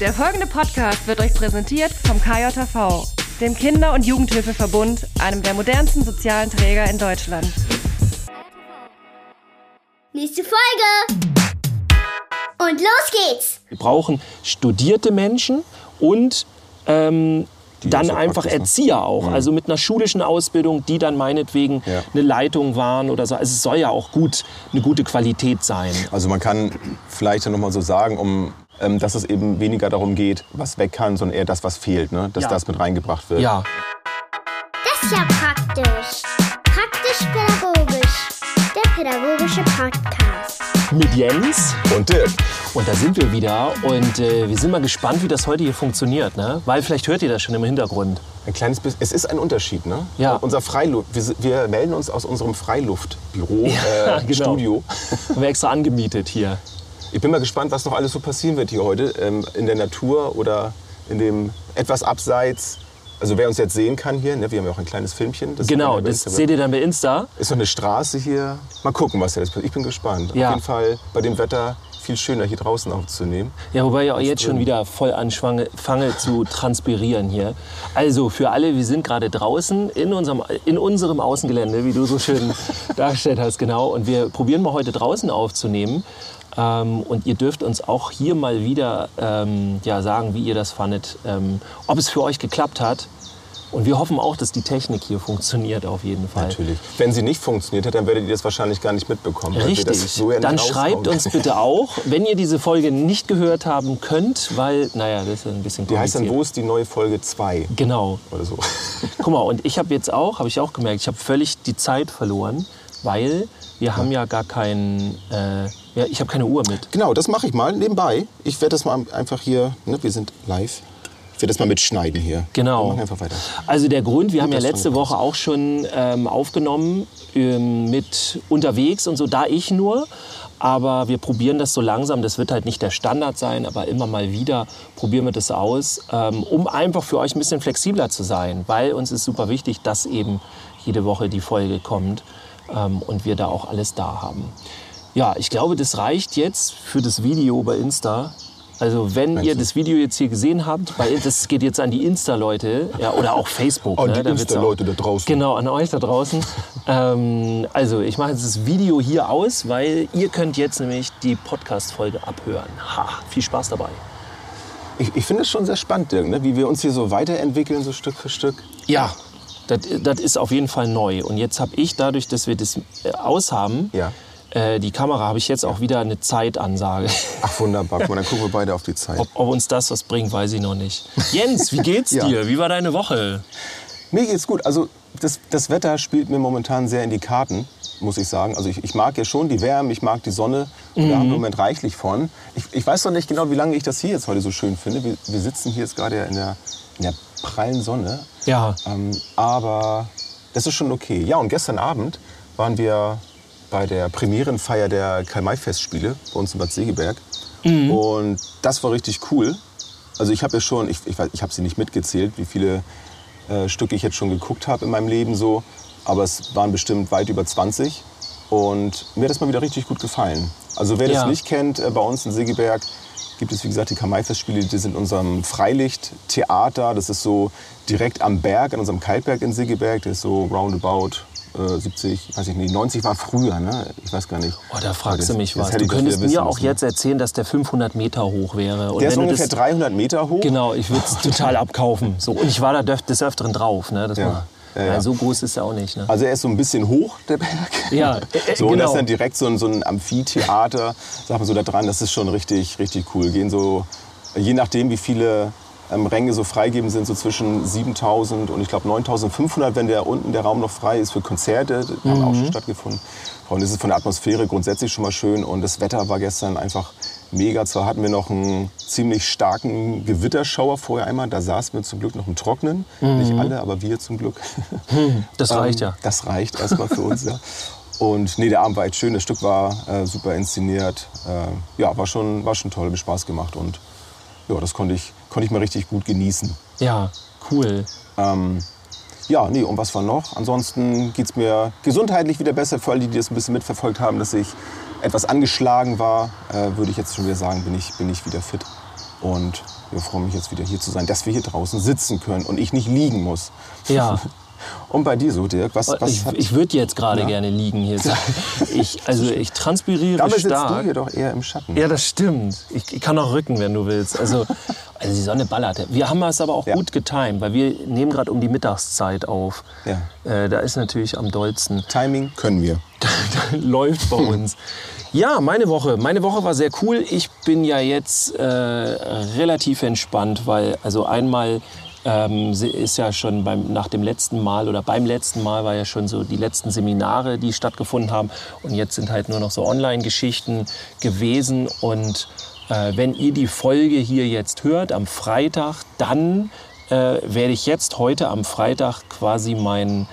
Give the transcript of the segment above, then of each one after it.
Der folgende Podcast wird euch präsentiert vom KJV, dem Kinder- und Jugendhilfeverbund, einem der modernsten sozialen Träger in Deutschland. Nächste Folge! Und los geht's! Wir brauchen studierte Menschen und ähm, dann einfach praktisch. Erzieher auch, also mit einer schulischen Ausbildung, die dann meinetwegen Ja. eine Leitung waren oder so. Also es soll ja auch gut, eine gute Qualität sein. Also man kann vielleicht noch mal so sagen, um, ähm, dass es eben weniger darum geht, was weg kann, sondern eher das, was fehlt, ne? dass Ja. das mit reingebracht wird. Ja, Das ist ja praktisch. Praktisch-pädagogisch. Der pädagogische Podcast. mit Jens. Und Dirk, Und da sind wir wieder und äh, wir sind mal gespannt, wie das heute hier funktioniert. Ne? Weil vielleicht hört ihr das schon im Hintergrund. ein kleines bisschen, es ist ein Unterschied, ne? Ja. Unser Freiluft, wir, wir melden uns aus unserem Freiluftbüro, äh, genau. Studio. Haben wir extra angemietet hier. Ich bin mal gespannt, was noch alles so passieren wird hier heute ähm, in der Natur oder in dem etwas abseits. Also wer uns jetzt sehen kann hier, ne, wir haben ja auch ein kleines Filmchen. Das Genau, das seht ihr dann bei Insta. Ist noch eine Straße hier. Mal gucken, was jetzt passiert. Ich bin gespannt. Ja. Auf jeden Fall bei dem Wetter viel schöner hier draußen aufzunehmen. Ja, wobei ich auch jetzt schon drin. wieder voll anfange fange zu transpirieren hier. Also für alle, wir sind gerade draußen in unserem, in unserem Außengelände, wie du so schön dargestellt hast, genau. Und wir probieren mal heute draußen aufzunehmen. Ähm, und ihr dürft uns auch hier mal wieder ähm, ja, sagen, wie ihr das fandet, ähm, ob es für euch geklappt hat. Und wir hoffen auch, dass die Technik hier funktioniert auf jeden Fall. Natürlich. Wenn sie nicht funktioniert hat, dann werdet ihr das wahrscheinlich gar nicht mitbekommen. Richtig. so ja Dann schreibt uns bitte auch, wenn ihr diese Folge nicht gehört haben könnt, weil, naja, das ist ein bisschen Die heißt dann, wo ist die neue Folge 2 Genau. oder so. Guck mal, und ich habe jetzt auch, habe ich auch gemerkt, ich habe völlig die Zeit verloren, weil wir haben ja gar kein, äh, ja, ich habe keine Uhr mit. Genau, das mache ich mal nebenbei. Ich werde das mal einfach hier, ne, wir sind live. Ich werde das mal mitschneiden hier. Wir Genau. machen einfach weiter. Also der Grund, wir haben ja letzte Woche auch schon ähm, aufgenommen ähm, mit unterwegs und so, da ich nur. Aber wir probieren das so langsam. Das wird halt nicht der Standard sein, aber immer mal wieder probieren wir das aus, ähm, um einfach für euch ein bisschen flexibler zu sein. Weil uns ist super wichtig, dass eben jede Woche die Folge kommt ähm, und wir da auch alles da haben. Ja, ich glaube, das reicht jetzt für das Video bei Insta. Also wenn ihr das Video jetzt hier gesehen habt, bei, das geht jetzt an die Insta-Leute ja, oder auch Facebook. An ne, die da Insta-Leute da draußen. Genau, an euch da draußen. ähm, also ich mache jetzt das Video hier aus, weil ihr könnt jetzt nämlich die Podcast-Folge abhören. Ha, viel Spaß dabei. Ich, ich finde es schon sehr spannend, Dirk, ne? wie wir uns hier so weiterentwickeln, so Stück für Stück. Ja, das, das ist auf jeden Fall neu. Und jetzt habe ich, dadurch, dass wir das äh, aushaben, Ja. Äh, die Kamera, habe ich jetzt auch wieder eine Zeitansage. Ach, wunderbar. Guck mal, dann gucken wir beide auf die Zeit. Ob, ob uns das was bringt, weiß ich noch nicht. Jens, wie geht's Ja. dir? Wie war deine Woche? Mir geht's gut. Also das, das Wetter spielt mir momentan sehr in die Karten, muss ich sagen. Also ich, ich mag ja schon die Wärme, ich mag die Sonne. Und da haben wir im Moment reichlich von. Ich, ich weiß noch nicht genau, wie lange ich das hier jetzt heute so schön finde. Wir, wir sitzen hier jetzt gerade in der, in der prallen Sonne. Ja. Ähm, aber das ist schon okay. Ja, und gestern Abend waren wir bei der Premierenfeier der Karl-May-Festspiele bei uns in Bad Segeberg. Und das war richtig cool. Also ich habe ja schon, ich, ich, ich habe sie nicht mitgezählt, wie viele äh, Stücke ich jetzt schon geguckt habe in meinem Leben so. Aber es waren bestimmt weit über 20. Und mir hat das mal wieder richtig gut gefallen. Also wer Ja. das nicht kennt, äh, bei uns in Segeberg gibt es wie gesagt die Kamai-Festspiele, die sind in unserem Freilichttheater. Das ist so direkt am Berg, an unserem Kaltberg in Segeberg. Der ist so roundabout äh, 70, weiß ich nicht, 90 war früher, ne? Ich weiß gar nicht. Oh, da fragst Das- du mich was. Du könntest mir auch müssen. jetzt erzählen, dass der 500 Meter hoch wäre. Und Der ist ungefähr das, 300 Meter hoch. Genau, ich würde es total abkaufen. So, und ich war da des Öfteren drauf. Ne? Das Ja. war, Ja, ja. So groß ist er auch nicht. Ne? Also er ist so ein bisschen hoch, der Berg. Ja, äh, äh, so, und das genau. ist dann direkt so ein, so ein Amphitheater, sag mal so da dran. Das ist schon richtig, richtig cool. Gehen so, je nachdem, wie viele ähm, Ränge so freigeben sind, so zwischen 7000 und ich glaube 9500, wenn der unten der Raum noch frei ist für Konzerte. Die haben auch Mhm. schon stattgefunden. Und das ist von der Atmosphäre grundsätzlich schon mal schön. Und das Wetter war gestern einfach mega. Zwar hatten wir noch einen ziemlich starken Gewitterschauer vorher einmal. Da saßen wir zum Glück noch im Trocknen. Nicht alle, aber wir zum Glück. Mhm. Das Ähm, reicht ja. Das reicht erstmal für uns, ja. Und nee, der Abend war echt schön. Das Stück war äh, super inszeniert. Äh, ja, war schon, war schon toll, hat mir Spaß gemacht. Und ja, das konnte ich, konnte ich mal richtig gut genießen. Ja, cool. Ähm, ja, nee, und was war noch? Ansonsten geht es mir gesundheitlich wieder besser. Für alle, die das ein bisschen mitverfolgt haben, dass ich etwas angeschlagen war, äh, würde ich jetzt schon wieder sagen, bin ich, bin ich wieder fit. Und wir freuen mich jetzt wieder hier zu sein, dass wir hier draußen sitzen können und ich nicht liegen muss. Ja. Und bei dir so, Dirk, was, was ich ich würde jetzt gerade Ja. gerne liegen hier. Ich, also ich transpiriere Dabei sitzt stark. du hier doch eher im Schatten. Ja, das stimmt. Ich, ich kann auch rücken, wenn du willst. Also, also die Sonne ballert. Wir haben es aber auch Ja. gut getimt, weil wir nehmen gerade um die Mittagszeit auf. Ja. Äh, da ist natürlich am dollsten. Timing können wir. läuft bei uns. Ja, meine Woche. Meine Woche war sehr cool. Ich bin ja jetzt äh, relativ entspannt, weil also einmal ähm, ist ja schon beim, nach dem letzten Mal oder beim letzten Mal war ja schon so die letzten Seminare, die stattgefunden haben. Und jetzt sind halt nur noch so Online-Geschichten gewesen. Und äh, wenn ihr die Folge hier jetzt hört am Freitag, dann äh, werde ich jetzt heute am Freitag quasi mein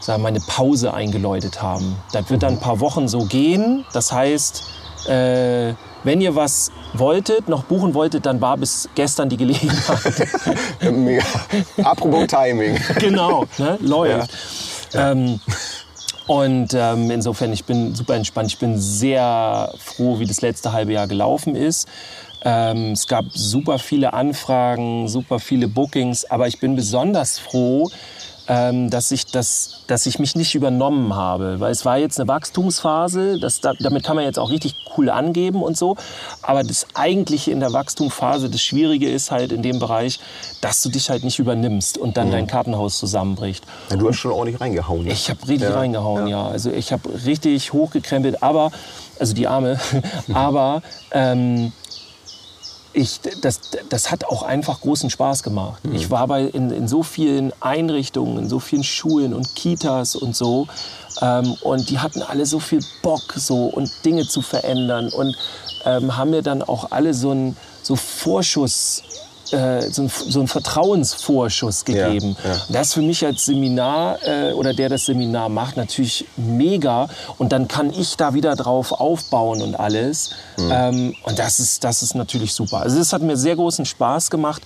sagen, meine Pause eingeläutet haben. Das wird dann ein paar Wochen so gehen. Das heißt, äh, wenn ihr was wolltet, noch buchen wolltet, dann war bis gestern die Gelegenheit. Mega. Apropos Timing. genau, ne? läuft. Ähm, und ähm, insofern, ich bin super entspannt. Ich bin sehr froh, wie das letzte halbe Jahr gelaufen ist. Ähm, es gab super viele Anfragen, super viele Bookings, aber ich bin besonders froh, ähm, dass, ich das, dass ich mich nicht übernommen habe. Weil es war jetzt eine Wachstumsphase, das, da, damit kann man jetzt auch richtig cool angeben und so. Aber das Eigentliche in der Wachstumsphase, das Schwierige ist halt in dem Bereich, dass du dich halt nicht übernimmst und dann dein Kartenhaus zusammenbricht. Ja, du hast schon ordentlich reingehauen. Ne? Ich habe richtig Ja. reingehauen, ja. Also ich habe richtig hochgekrempelt, aber, also die Arme, aber ähm, ich, das, das hat auch einfach großen Spaß gemacht. Ich war bei, in, in so vielen Einrichtungen, in so vielen Schulen und Kitas und so. Ähm, und die hatten alle so viel Bock so und Dinge zu verändern und ähm, haben mir dann auch alle so einen so Vorschuss, äh, so, einen, so einen Vertrauensvorschuss Ja, gegeben. ja. Das ist für mich als Seminar äh, oder der das Seminar macht natürlich mega und dann kann ich da wieder drauf aufbauen und alles ähm, und das ist das ist natürlich super. Also das hat mir sehr großen Spaß gemacht.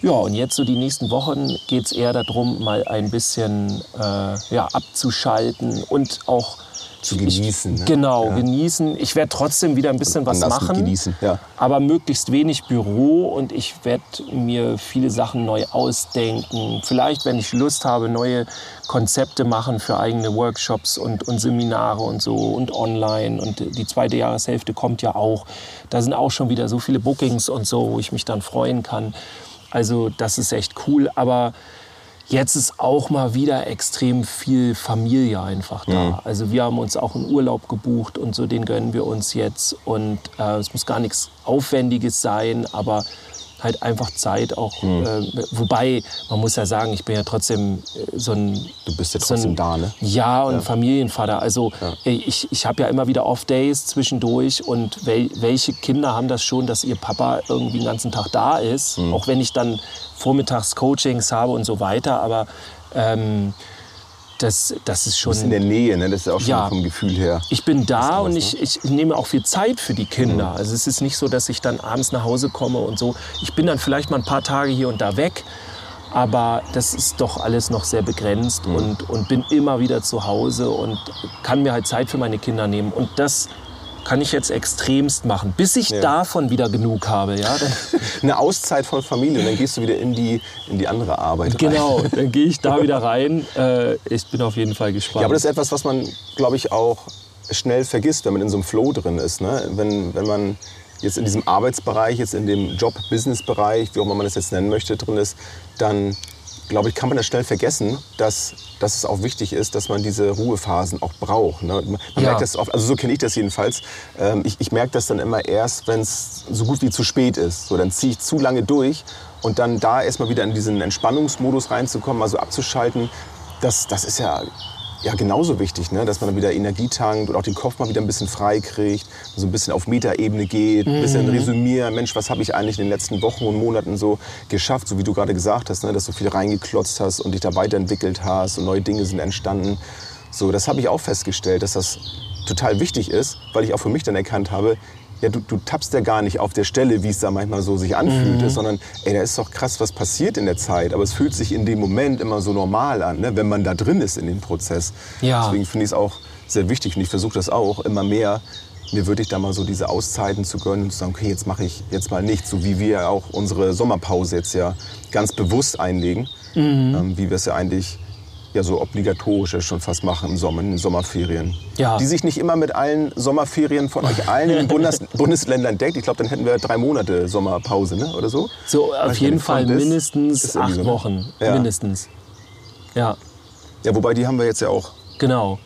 Ja, und jetzt so die nächsten Wochen geht es eher darum, mal ein bisschen äh, ja, abzuschalten und auch Zu genießen, ne? Genau, Ja. genießen. Ich werde trotzdem wieder ein bisschen was machen, genießen, ja. aber möglichst wenig Büro und ich werde mir viele Sachen neu ausdenken. Vielleicht, wenn ich Lust habe, neue Konzepte machen für eigene Workshops und, und Seminare und so und online. Und die zweite Jahreshälfte kommt ja auch. Da sind auch schon wieder so viele Bookings und so, wo ich mich dann freuen kann. Also das ist echt cool, aber Jetzt ist auch mal wieder extrem viel Familie einfach da. Also wir haben uns auch einen Urlaub gebucht und so, den gönnen wir uns jetzt. Und äh, es muss gar nichts Aufwendiges sein, aber halt einfach Zeit auch. Äh, wobei, man muss ja sagen, ich bin ja trotzdem äh, so ein... Du bist ja so ein- trotzdem da, ne? Ja, und Familienvater. Also äh, ich, ich habe ja immer wieder Off-Days zwischendurch und wel, welche Kinder haben das schon, dass ihr Papa irgendwie den ganzen Tag da ist, Mhm. auch wenn ich dann vormittags Coachings habe und so weiter, aber ähm, das, das ist schon... Du bist in der Nähe, ne? Das ist auch schon Ja. vom Gefühl her. Ich bin da und ne? ich, ich nehme auch viel Zeit für die Kinder. Also es ist nicht so, dass ich dann abends nach Hause komme und so. Ich bin dann vielleicht mal ein paar Tage hier und da weg, aber das ist doch alles noch sehr begrenzt und, und bin immer wieder zu Hause und kann mir halt Zeit für meine Kinder nehmen. Und das kann ich jetzt extremst machen, bis ich Ja. davon wieder genug habe. Ja? Eine Auszeit von Familie und dann gehst du wieder in die, in die andere Arbeit rein. genau, dann gehe ich da wieder rein. Äh, ich bin auf jeden Fall gespannt. Ja, aber das ist etwas, was man, glaube ich, auch schnell vergisst, wenn man in so einem Flow drin ist. Ne? Wenn, wenn man jetzt in diesem Arbeitsbereich, jetzt in dem Job-Business-Bereich, wie auch immer man das jetzt nennen möchte, drin ist, dann glaube ich, kann man das schnell vergessen, dass, dass es auch wichtig ist, dass man diese Ruhephasen auch braucht. Ne? Man Ja. merkt das oft, also so kenne ich das jedenfalls. Ähm, ich, ich merke das dann immer erst, wenn es so gut wie zu spät ist. So, dann ziehe ich zu lange durch und dann da erstmal wieder in diesen Entspannungsmodus reinzukommen, also abzuschalten, das, das ist ja, ja genauso wichtig, ne? dass man dann wieder Energie tankt und auch den Kopf mal wieder ein bisschen frei kriegt, so ein bisschen auf Metaebene geht, ein bisschen resümieren, Mensch, was habe ich eigentlich in den letzten Wochen und Monaten so geschafft, so wie du gerade gesagt hast, ne? dass du viel reingeklotzt hast und dich da weiterentwickelt hast und neue Dinge sind entstanden. So, das habe ich auch festgestellt, dass das total wichtig ist, weil ich auch für mich dann erkannt habe, ja, du, du tappst ja gar nicht auf der Stelle, wie es da manchmal so sich anfühlte, sondern ey, da ist doch krass, was passiert in der Zeit. Aber es fühlt sich in dem Moment immer so normal an, ne, wenn man da drin ist in dem Prozess. Ja. Deswegen finde ich es auch sehr wichtig und ich versuche das auch immer mehr mir wirklich da mal so diese Auszeiten zu gönnen und zu sagen, okay, jetzt mache ich jetzt mal nichts, so wie wir auch unsere Sommerpause jetzt ja ganz bewusst einlegen, Mhm. ähm, wie wir es ja eigentlich ja so obligatorisch ja schon fast machen im Sommer, in den Sommerferien. Ja. Die sich nicht immer mit allen Sommerferien von euch allen in den Bundes Bundesländern deckt. Ich glaube, dann hätten wir drei Monate Sommerpause, ne? oder so? So auf nicht, jeden Fall ist, mindestens ist acht ne? Wochen. Ja. Mindestens. Ja, Ja, wobei die haben wir jetzt ja auch. genau.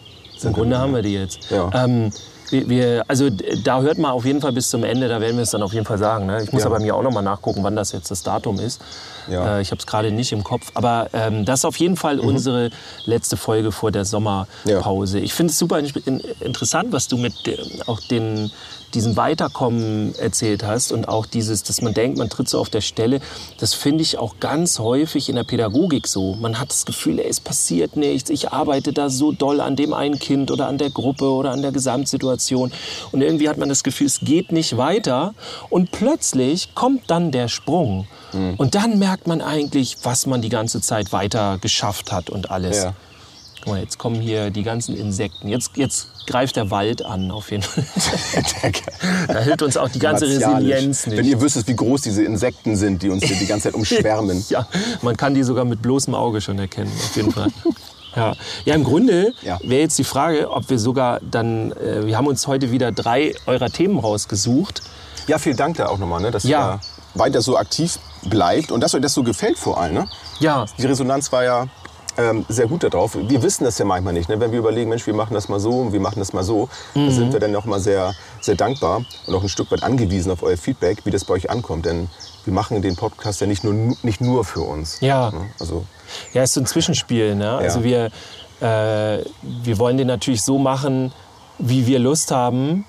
Im Grunde haben wir die jetzt. Ja. Ähm, wir, wir, also da hört man auf jeden Fall bis zum Ende, da werden wir es dann auf jeden Fall sagen. Ne? Ich muss Ja. aber mir auch noch mal nachgucken, wann das jetzt das Datum ist. Ja. Äh, ich habe es gerade nicht im Kopf. Aber ähm, das ist auf jeden Fall unsere letzte Folge vor der Sommerpause. Ich finde es super in, interessant, was du mit äh, auch den, diesem Weiterkommen erzählt hast und auch dieses, dass man denkt, man tritt so auf der Stelle. Das finde ich auch ganz häufig in der Pädagogik so. Man hat das Gefühl, ey, es passiert nichts. Ich arbeite da so doll an dem einen Kind oder an der Gruppe oder an der Gesamtsituation. Und irgendwie hat man das Gefühl, es geht nicht weiter. Und plötzlich kommt dann der Sprung. Und dann merkt man eigentlich, was man die ganze Zeit weiter geschafft hat und alles. Ja. Guck mal, jetzt kommen hier die ganzen Insekten. Jetzt, jetzt greift der Wald an, auf jeden Fall. da hilft uns auch die ganze. Resilienz nicht. Wenn ihr wüsstet, wie groß diese Insekten sind, die uns hier die ganze Zeit umschwärmen. Ja, man kann die sogar mit bloßem Auge schon erkennen, auf jeden Fall. Ja, ja im Grunde Ja. wäre jetzt die Frage, ob wir sogar dann, äh, wir haben uns heute wieder drei eurer Themen rausgesucht. Ja, vielen Dank da auch nochmal, ne, dass Ja. ihr weiter so aktiv bleibt und dass euch das so gefällt vor allem. Ne? Ja, Die Resonanz war ja ähm, sehr gut darauf. Wir wissen das ja manchmal nicht. Ne? Wenn wir überlegen, Mensch, wir machen das mal so und wir machen das mal so, Mhm. da sind wir dann noch mal sehr, sehr dankbar und auch ein Stück weit angewiesen auf euer Feedback, wie das bei euch ankommt. Denn wir machen den Podcast ja nicht nur, nicht nur für uns. Ja. Ne? Also, Ja, ist so ein Zwischenspiel. Ne? Also wir, äh, wir wollen den natürlich so machen, wie wir Lust haben.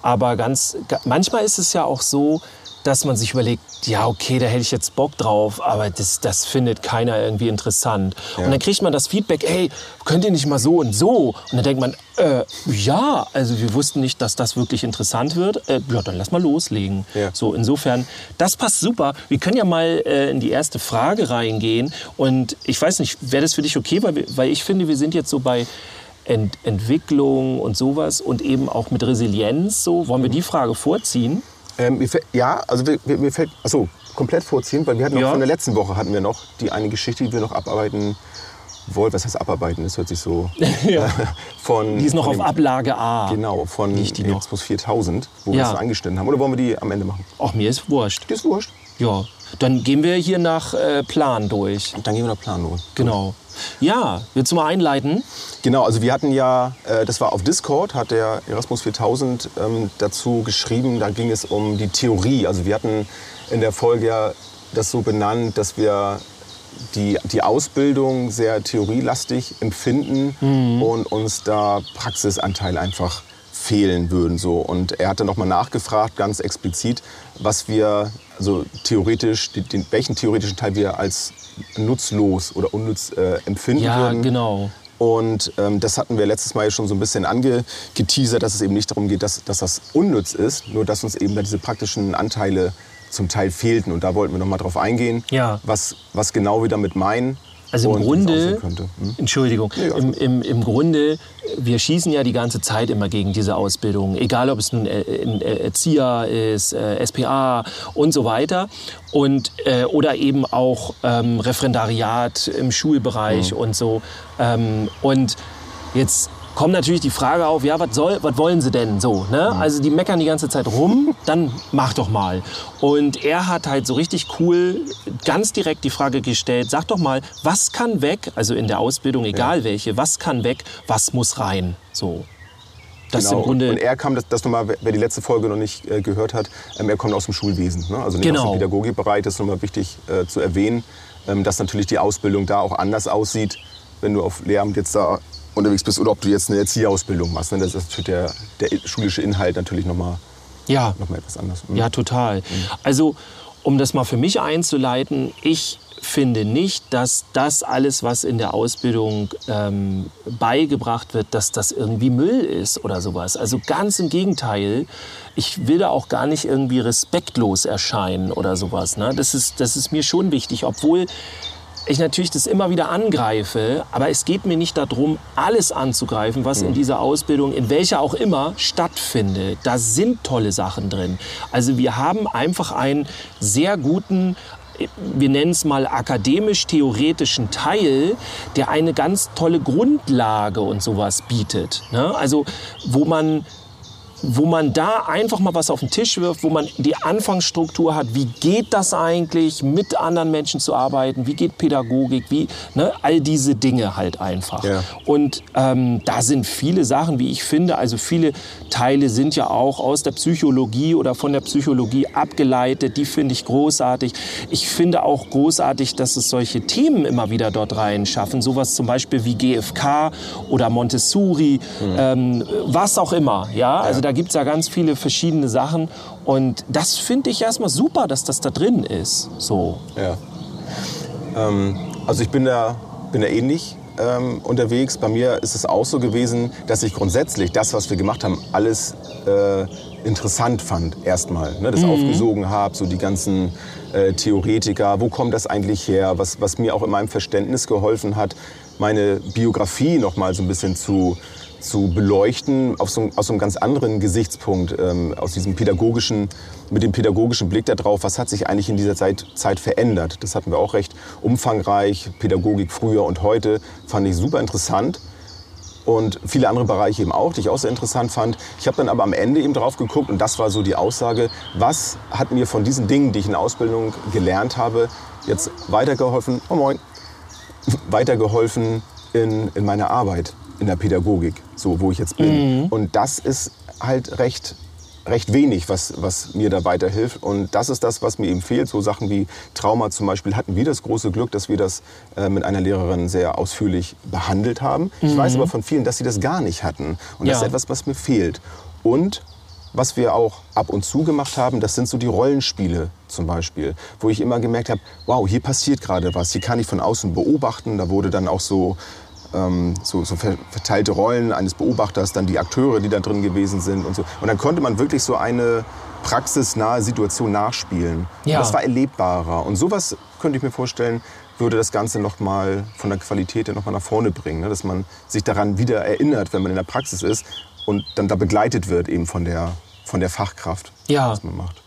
Aber ganz, ga- manchmal ist es ja auch so, dass man sich überlegt, ja, okay, da hätte ich jetzt Bock drauf, aber das, das findet keiner irgendwie interessant. Ja. Und dann kriegt man das Feedback, ey, könnt ihr nicht mal so und so? Und dann denkt man, äh, ja, also wir wussten nicht, dass das wirklich interessant wird. Äh, ja, dann lass mal loslegen. Ja. So, insofern, das passt super. Wir können ja mal äh, in die erste Frage reingehen. Und ich weiß nicht, wäre das für dich okay? Weil, weil ich finde, wir sind jetzt so bei Ent Entwicklung und sowas und eben auch mit Resilienz. So, wollen wir die Frage vorziehen? Ähm, mir fällt- ja, also wir, wir, mir fällt, achso, komplett vorziehen, weil wir hatten noch Ja. von der letzten Woche hatten wir noch die eine Geschichte, die wir noch abarbeiten wollten. Was heißt abarbeiten? Das hört sich so Ja. von. Die ist noch auf dem- Ablage A. Genau, von Liegt die noch? Expo 4000, wo wir Ja. es so eingestellt haben. Oder wollen wir die am Ende machen? Ach, mir ist wurscht. Die ist wurscht. Ja, dann gehen wir hier nach äh, Plan durch. Dann gehen wir nach Planung. Genau. Ja, willst du mal einleiten? Genau, also wir hatten ja, äh, das war auf Discord, hat der Erasmus 4000 ähm, dazu geschrieben, da ging es um die Theorie. Also wir hatten in der Folge ja das so benannt, dass wir die, die Ausbildung sehr theorielastig empfinden und uns da Praxisanteil einfach fehlen würden. So. Und er hat dann nochmal nachgefragt, ganz explizit, was wir, also theoretisch, den, welchen theoretischen Teil wir als nutzlos oder unnütz äh, empfinden Ja, würden. genau. Und ähm, das hatten wir letztes Mal schon so ein bisschen angeteasert, dass es eben nicht darum geht, dass, dass das unnütz ist, nur dass uns eben da diese praktischen Anteile zum Teil fehlten. Und da wollten wir noch mal drauf eingehen, Ja. was, was genau wir damit meinen. Also im Grunde. Hm? Entschuldigung, alles im, im, im Grunde, wir schießen ja die ganze Zeit immer gegen diese Ausbildung, egal ob es nun äh, ein äh, Erzieher ist, äh, SPA und so weiter. Und, äh, oder eben auch ähm, Referendariat im Schulbereich Mhm. und so. Ähm, und jetzt kommt natürlich die Frage auf, ja, was soll, was wollen sie denn so? Ne? Also die meckern die ganze Zeit rum, dann mach doch mal. Und er hat halt so richtig cool ganz direkt die Frage gestellt, sag doch mal, was kann weg, also in der Ausbildung, egal welche, was kann weg, was muss rein? So. Das Genau. im Grunde, und er kam, das, das nochmal, wer- die letzte Folge noch nicht äh, gehört hat, ähm, er kommt aus dem Schulwesen. Ne? Also nicht aus Genau. dem Pädagogikbereich, das ist nochmal wichtig äh, zu erwähnen, ähm, dass natürlich die Ausbildung da auch anders aussieht, wenn du auf Lehramt jetzt da unterwegs bist oder ob du jetzt eine Erzieherausbildung machst. Ne? Das ist natürlich der, der schulische Inhalt natürlich nochmal ja, noch mal etwas anders. Mhm. Ja, total. Also, um das mal für mich einzuleiten, ich finde nicht, dass das alles, was in der Ausbildung ähm, beigebracht wird, dass das irgendwie Müll ist oder sowas. Also ganz im Gegenteil. Ich will da auch gar nicht irgendwie respektlos erscheinen oder sowas. Ne? Das, ist, das ist mir schon wichtig, obwohl ich natürlich das immer wieder angreife, aber es geht mir nicht darum, alles anzugreifen, was in dieser Ausbildung, in welcher auch immer, stattfindet. Da sind tolle Sachen drin. Also wir haben einfach einen sehr guten wir nennen es mal akademisch-theoretischen Teil, der eine ganz tolle Grundlage und sowas bietet. Ne? Also wo man wo man da einfach mal was auf den Tisch wirft, wo man die Anfangsstruktur hat, wie geht das eigentlich, mit anderen Menschen zu arbeiten, wie geht Pädagogik, wie, ne, all diese Dinge halt einfach. Ja. Und ähm, da sind viele Sachen, wie ich finde, also viele Teile sind ja auch aus der Psychologie oder von der Psychologie abgeleitet, die finde ich großartig. Ich finde auch großartig, dass es solche Themen immer wieder dort rein schaffen, sowas zum Beispiel wie GFK oder Montessori, ähm, was auch immer, ja, also da gibt es ja ganz viele verschiedene Sachen und das finde ich erstmal super, dass das da drin ist, so. Ja. Ähm, also ich bin da, bin da ähnlich ähm, unterwegs. Bei mir ist es auch so gewesen, dass ich grundsätzlich das, was wir gemacht haben, alles äh, interessant fand erstmal. Ne? Das aufgesogen habe, so die ganzen äh, Theoretiker, wo kommt das eigentlich her, was, was mir auch in meinem Verständnis geholfen hat, meine Biografie noch mal so ein bisschen zu, zu beleuchten, auf so, aus so einem ganz anderen Gesichtspunkt, ähm, aus diesem pädagogischen, mit dem pädagogischen Blick darauf, was hat sich eigentlich in dieser Zeit, Zeit verändert. Das hatten wir auch recht umfangreich, Pädagogik früher und heute, fand ich super interessant. Und viele andere Bereiche eben auch, die ich auch sehr interessant fand. Ich habe dann aber am Ende eben drauf geguckt und das war so die Aussage, was hat mir von diesen Dingen, die ich in der Ausbildung gelernt habe, jetzt weitergeholfen, oh moin, weitergeholfen in, in meiner Arbeit, in der Pädagogik, so wo ich jetzt bin. Und das ist halt recht, recht wenig, was, was mir da weiterhilft. Und das ist das, was mir eben fehlt. So Sachen wie Trauma zum Beispiel hatten wir das große Glück, dass wir das äh, mit einer Lehrerin sehr ausführlich behandelt haben. Ich weiß aber von vielen, dass sie das gar nicht hatten. Und das Ja. ist etwas, was mir fehlt. Und was wir auch ab und zu gemacht haben, das sind so die Rollenspiele zum Beispiel, wo ich immer gemerkt habe, wow, hier passiert gerade was, hier kann ich von außen beobachten. Da wurde dann auch so, ähm, so, so ver- verteilte Rollen eines Beobachters, dann die Akteure, die da drin gewesen sind und so. Und dann konnte man wirklich so eine praxisnahe Situation nachspielen. Ja. Und das war erlebbarer. Und sowas könnte ich mir vorstellen, würde das Ganze noch mal von der Qualität her noch mal nach vorne bringen, ne? dass man sich daran wieder erinnert, wenn man in der Praxis ist und dann da begleitet wird eben von der, von der Fachkraft, Ja. was man macht.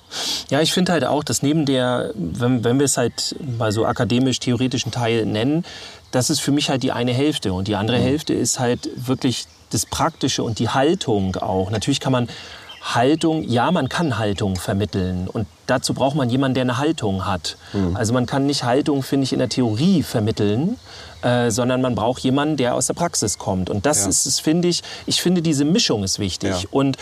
Ja, ich finde halt auch, dass neben der, wenn, wenn wir es halt mal so akademisch-theoretischen Teil nennen, das ist für mich halt die eine Hälfte. Und die andere Hälfte ist halt wirklich das Praktische und die Haltung auch. Natürlich kann man Haltung, ja, man kann Haltung vermitteln. Und dazu braucht man jemanden, der eine Haltung hat. Also man kann nicht Haltung, finde ich, in der Theorie vermitteln, äh, sondern man braucht jemanden, der aus der Praxis kommt. Und das Ja. ist es, finde ich, ich finde, diese Mischung ist wichtig. Ja. Und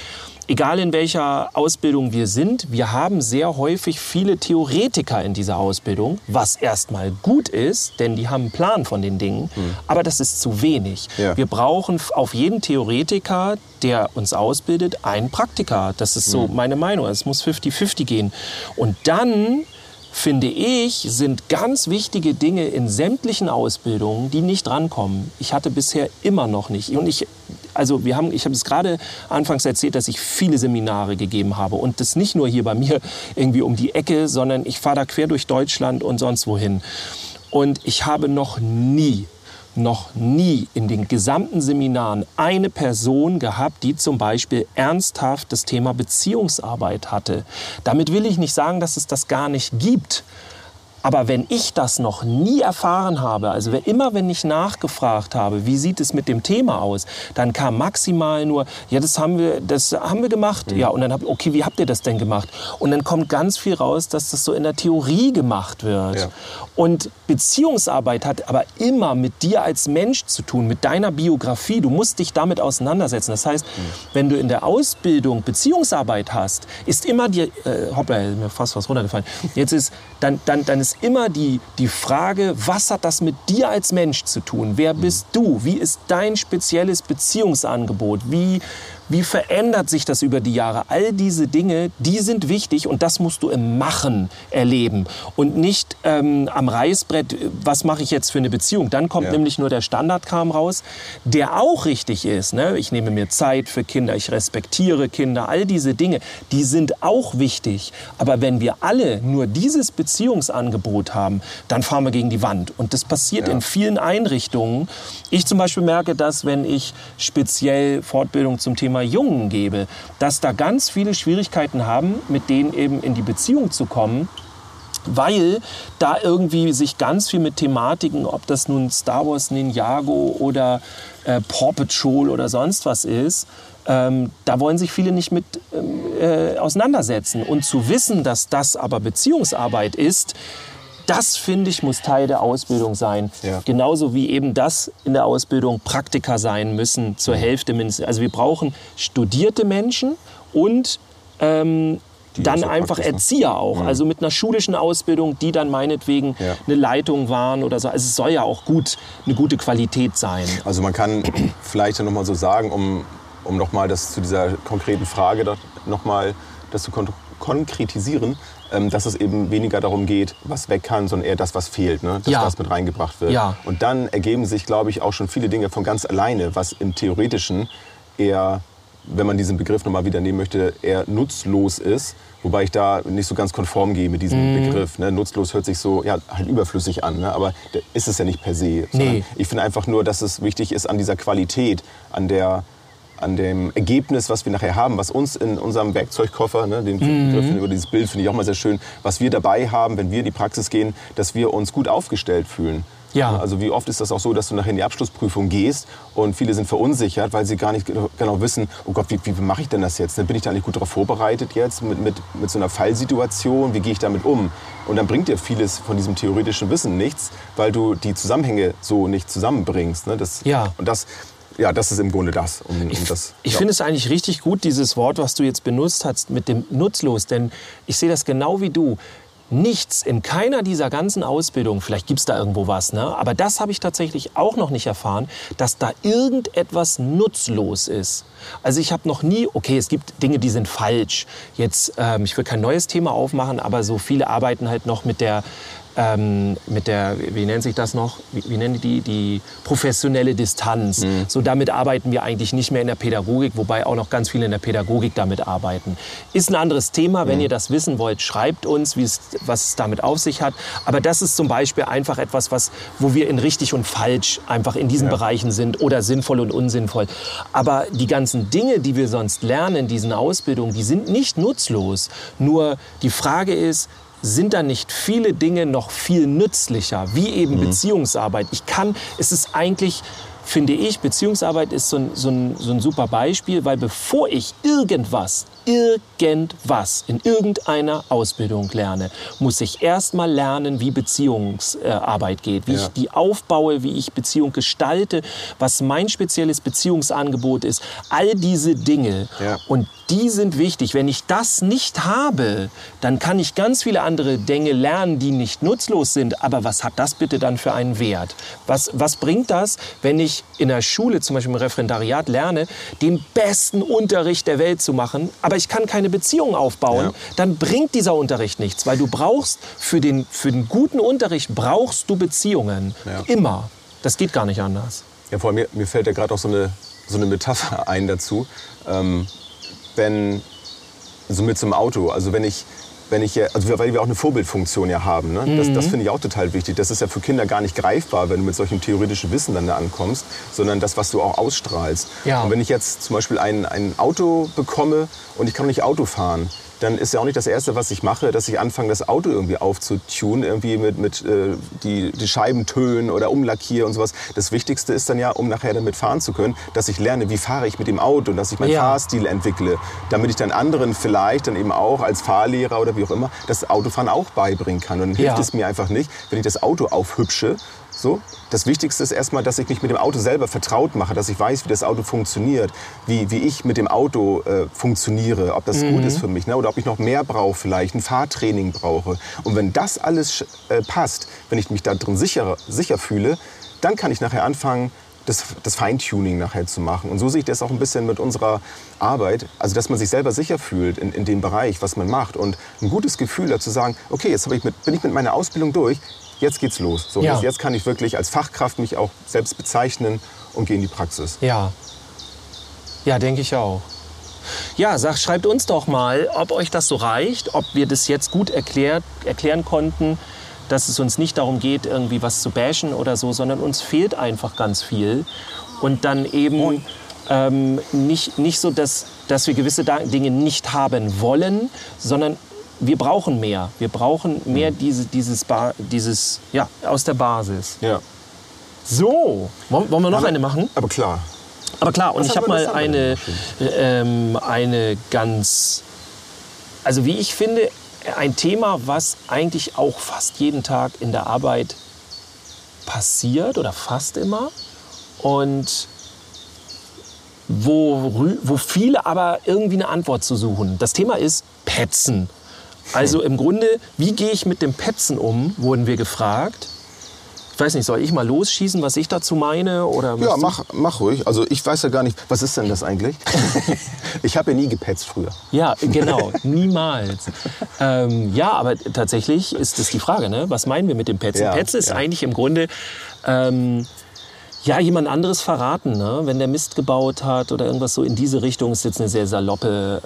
egal in welcher Ausbildung wir sind, wir haben sehr häufig viele Theoretiker in dieser Ausbildung, was erstmal gut ist, denn die haben einen Plan von den Dingen, aber das ist zu wenig. Ja. Wir brauchen auf jeden Theoretiker, der uns ausbildet, einen Praktiker. Das ist so meine Meinung. Es muss 50-50 gehen. Und dann finde ich, sind ganz wichtige Dinge in sämtlichen Ausbildungen, die nicht rankommen. Ich hatte bisher immer noch nicht. Und ich, also wir haben, ich habe es gerade anfangs erzählt, dass ich viele Seminare gegeben habe. Und das nicht nur hier bei mir irgendwie um die Ecke, sondern ich fahre da quer durch Deutschland und sonst wohin. Und ich habe noch nie noch nie in den gesamten Seminaren eine Person gehabt, die zum Beispiel ernsthaft das Thema Beziehungsarbeit hatte. Damit will ich nicht sagen, dass es das gar nicht gibt. Aber wenn ich das noch nie erfahren habe, also immer wenn ich nachgefragt habe, wie sieht es mit dem Thema aus, dann kam maximal nur, ja, das haben wir, das haben wir gemacht. Ja, und dann habe okay, wie habt ihr das denn gemacht? Und dann kommt ganz viel raus, dass das so in der Theorie gemacht wird. Ja. Und Beziehungsarbeit hat aber immer mit dir als Mensch zu tun, mit deiner Biografie. Du musst dich damit auseinandersetzen. Das heißt, wenn du in der Ausbildung Beziehungsarbeit hast, ist immer die, äh, hoppla, ist mir fast was runtergefallen. Jetzt ist, dann, dann, dann ist immer die, die Frage, was hat das mit dir als Mensch zu tun? Wer bist du? Wie ist dein spezielles Beziehungsangebot? Wie, Wie verändert sich das über die Jahre? All diese Dinge, die sind wichtig und das musst du im Machen erleben und nicht ähm, am Reißbrett, was mache ich jetzt für eine Beziehung. Dann kommt Ja. nämlich nur der Standardkram raus, der auch richtig ist. Ne? Ich nehme mir Zeit für Kinder, ich respektiere Kinder, all diese Dinge, die sind auch wichtig. Aber wenn wir alle nur dieses Beziehungsangebot haben, dann fahren wir gegen die Wand. Und das passiert Ja. in vielen Einrichtungen. Ich zum Beispiel merke das, wenn ich speziell Fortbildung zum Thema Jungen gebe, dass da ganz viele Schwierigkeiten haben, mit denen eben in die Beziehung zu kommen weil da irgendwie sich ganz viel mit Thematiken, ob das nun Star Wars Ninjago oder äh, Paw Patrol oder sonst was ist, ähm, da wollen sich viele nicht mit ähm, äh, auseinandersetzen. Und zu wissen, dass das aber Beziehungsarbeit ist, das finde ich muss Teil der Ausbildung sein. Ja. Genauso wie eben das in der Ausbildung Praktiker sein müssen, zur Hälfte mindestens. Also wir brauchen studierte Menschen und ähm, dann einfach praktisch, ne? Erzieher auch. Also mit einer schulischen Ausbildung, die dann meinetwegen Ja. eine Leitung waren oder so. Also es soll ja auch gut, eine gute Qualität sein. Also man kann vielleicht noch mal so sagen, um, um noch mal das zu dieser konkreten Frage dort noch mal das zu kon konkretisieren, dass es eben weniger darum geht, was weg kann, sondern eher das, was fehlt, ne? dass Ja. das mit reingebracht wird. Ja. Und dann ergeben sich, glaube ich, auch schon viele Dinge von ganz alleine, was im Theoretischen eher, wenn man diesen Begriff noch mal wieder nehmen möchte, eher nutzlos ist. Wobei ich da nicht so ganz konform gehe mit diesem Mhm. Begriff. Ne? Nutzlos hört sich so ja, halt überflüssig an, ne? aber ist es ja nicht per se. Nee. Ich finde einfach nur, dass es wichtig ist an dieser Qualität, an der an dem Ergebnis, was wir nachher haben, was uns in unserem Werkzeugkoffer, ne, den Mhm. Begriff über dieses Bild finde ich auch mal sehr schön, was wir dabei haben, wenn wir in die Praxis gehen, dass wir uns gut aufgestellt fühlen. Ja. Also wie oft ist das auch so, dass du nachher in die Abschlussprüfung gehst und viele sind verunsichert, weil sie gar nicht genau- genau wissen, oh Gott, wie, wie mache ich denn das jetzt? Bin ich da eigentlich gut darauf vorbereitet jetzt mit, mit, mit so einer Fallsituation? Wie gehe ich damit um? Und dann bringt dir vieles von diesem theoretischen Wissen nichts, weil du die Zusammenhänge so nicht zusammenbringst. Ne? Das, Ja. Und das, ja, das ist im Grunde das. Um, um das Ich ja. finde es eigentlich richtig gut, dieses Wort, was du jetzt benutzt hast, mit dem nutzlos. Denn ich sehe das genau wie du. Nichts in keiner dieser ganzen Ausbildungen, vielleicht gibt es da irgendwo was, ne? aber das habe ich tatsächlich auch noch nicht erfahren, dass da irgendetwas nutzlos ist. Also ich habe noch nie, okay, es gibt Dinge, die sind falsch. Jetzt, ähm, ich will kein neues Thema aufmachen, aber so viele arbeiten halt noch mit der, ähm, mit der, wie nennt sich das noch? Wie, wie nennen die die professionelle Distanz? So damit arbeiten wir eigentlich nicht mehr in der Pädagogik, wobei auch noch ganz viele in der Pädagogik damit arbeiten. Ist ein anderes Thema. Wenn ihr das wissen wollt, schreibt uns, es, was es damit auf sich hat. Aber das ist zum Beispiel einfach etwas, was, wo wir in richtig und falsch einfach in diesen Bereichen sind oder sinnvoll und unsinnvoll. Aber die ganzen Dinge, die wir sonst lernen in diesen Ausbildungen, die sind nicht nutzlos. Nur die Frage ist, sind da nicht viele Dinge noch viel nützlicher, wie eben Beziehungsarbeit. Ich kann, es ist eigentlich, finde ich, Beziehungsarbeit ist so ein, so, ein, so ein super Beispiel, weil bevor ich irgendwas, irgendwas in irgendeiner Ausbildung lerne, muss ich erst mal lernen, wie Beziehungsarbeit geht, wie Ja. ich die aufbaue, wie ich Beziehung gestalte, was mein spezielles Beziehungsangebot ist. All diese Dinge. Ja. Und die sind wichtig. Wenn ich das nicht habe, dann kann ich ganz viele andere Dinge lernen, die nicht nutzlos sind. Aber was hat das bitte dann für einen Wert? Was, was bringt das, wenn ich in der Schule, zum Beispiel im Referendariat, lerne, den besten Unterricht der Welt zu machen, aber ich kann keine Beziehung aufbauen? Ja. Dann bringt dieser Unterricht nichts, weil du brauchst für den, für den guten Unterricht brauchst du Beziehungen. Ja. Immer. Das geht gar nicht anders. Ja, vor allem, mir, mir fällt ja gerade auch so eine, so eine Metapher ein dazu. Ähm, wenn, so mit einem Auto, also wenn ich, wenn ich, ja- also weil wir auch eine Vorbildfunktion ja haben, ne? das, Mhm. das finde ich auch total wichtig. Das ist ja für Kinder gar nicht greifbar, wenn du mit solchem theoretischen Wissen dann da ankommst, sondern das, was du auch ausstrahlst. Ja. Und wenn ich jetzt zum Beispiel ein, ein Auto bekomme und ich kann nicht Auto fahren, dann ist ja auch nicht das Erste, was ich mache, dass ich anfange, das Auto irgendwie aufzutunen, irgendwie mit, mit äh, die, die Scheiben tönen oder umlackiere und sowas. Das Wichtigste ist dann ja, um nachher damit fahren zu können, dass ich lerne, wie fahre ich mit dem Auto und dass ich meinen Ja. Fahrstil entwickle, damit ich dann anderen vielleicht dann eben auch als Fahrlehrer oder wie auch immer das Autofahren auch beibringen kann. Und dann hilft Ja. es mir einfach nicht, wenn ich das Auto aufhübsche. So, das Wichtigste ist erstmal, dass ich mich mit dem Auto selber vertraut mache, dass ich weiß, wie das Auto funktioniert, wie, wie ich mit dem Auto äh, funktioniere, ob das gut ist für mich ne? oder ob ich noch mehr brauche vielleicht, ein Fahrtraining brauche. Und wenn das alles äh, passt, wenn ich mich da drin sicher, sicher fühle, dann kann ich nachher anfangen, das, das Feintuning nachher zu machen. Und so sehe ich das auch ein bisschen mit unserer Arbeit, also dass man sich selber sicher fühlt in, in dem Bereich, was man macht und ein gutes Gefühl dazu sagen, okay, jetzt ich mit, bin ich mit meiner Ausbildung durch, jetzt geht's los. So, Ja. jetzt, kann ich wirklich als Fachkraft mich auch selbst bezeichnen und gehe in die Praxis. Ja. Ja, denke ich auch. Ja, sag, schreibt uns doch mal, ob euch das so reicht, ob wir das jetzt gut erklärt, erklären konnten, dass es uns nicht darum geht, irgendwie was zu bashen oder so, sondern uns fehlt einfach ganz viel. Und dann eben ähm, nicht, nicht so, dass, dass wir gewisse Dinge nicht haben wollen, sondern wir brauchen mehr. Wir brauchen mehr diese, dieses, ba dieses, ja, aus der Basis. Ja. So, wollen, wollen wir noch eine machen? Aber klar. Aber klar, und Was ich habe mal eine, ähm, eine ganz, also wie ich finde, ein Thema, was eigentlich auch fast jeden Tag in der Arbeit passiert oder fast immer und wo, wo viele aber irgendwie eine Antwort zu suchen. Das Thema ist Petzen. Also im Grunde, wie gehe ich mit dem Petzen um, wurden wir gefragt. Ich weiß nicht, soll ich mal losschießen, was ich dazu meine? Oder Ja, mach, mach ruhig. Also ich weiß ja gar nicht, was ist denn das eigentlich? ich habe ja nie gepetzt früher. Ja, genau, niemals. Ähm, ja, aber tatsächlich ist es die Frage, ne? was meinen wir mit dem Petzen? Ja, Petzen ist ja. eigentlich im Grunde ähm, ja, jemand anderes verraten. Ne? Wenn der Mist gebaut hat oder irgendwas so in diese Richtung, ist jetzt eine sehr saloppe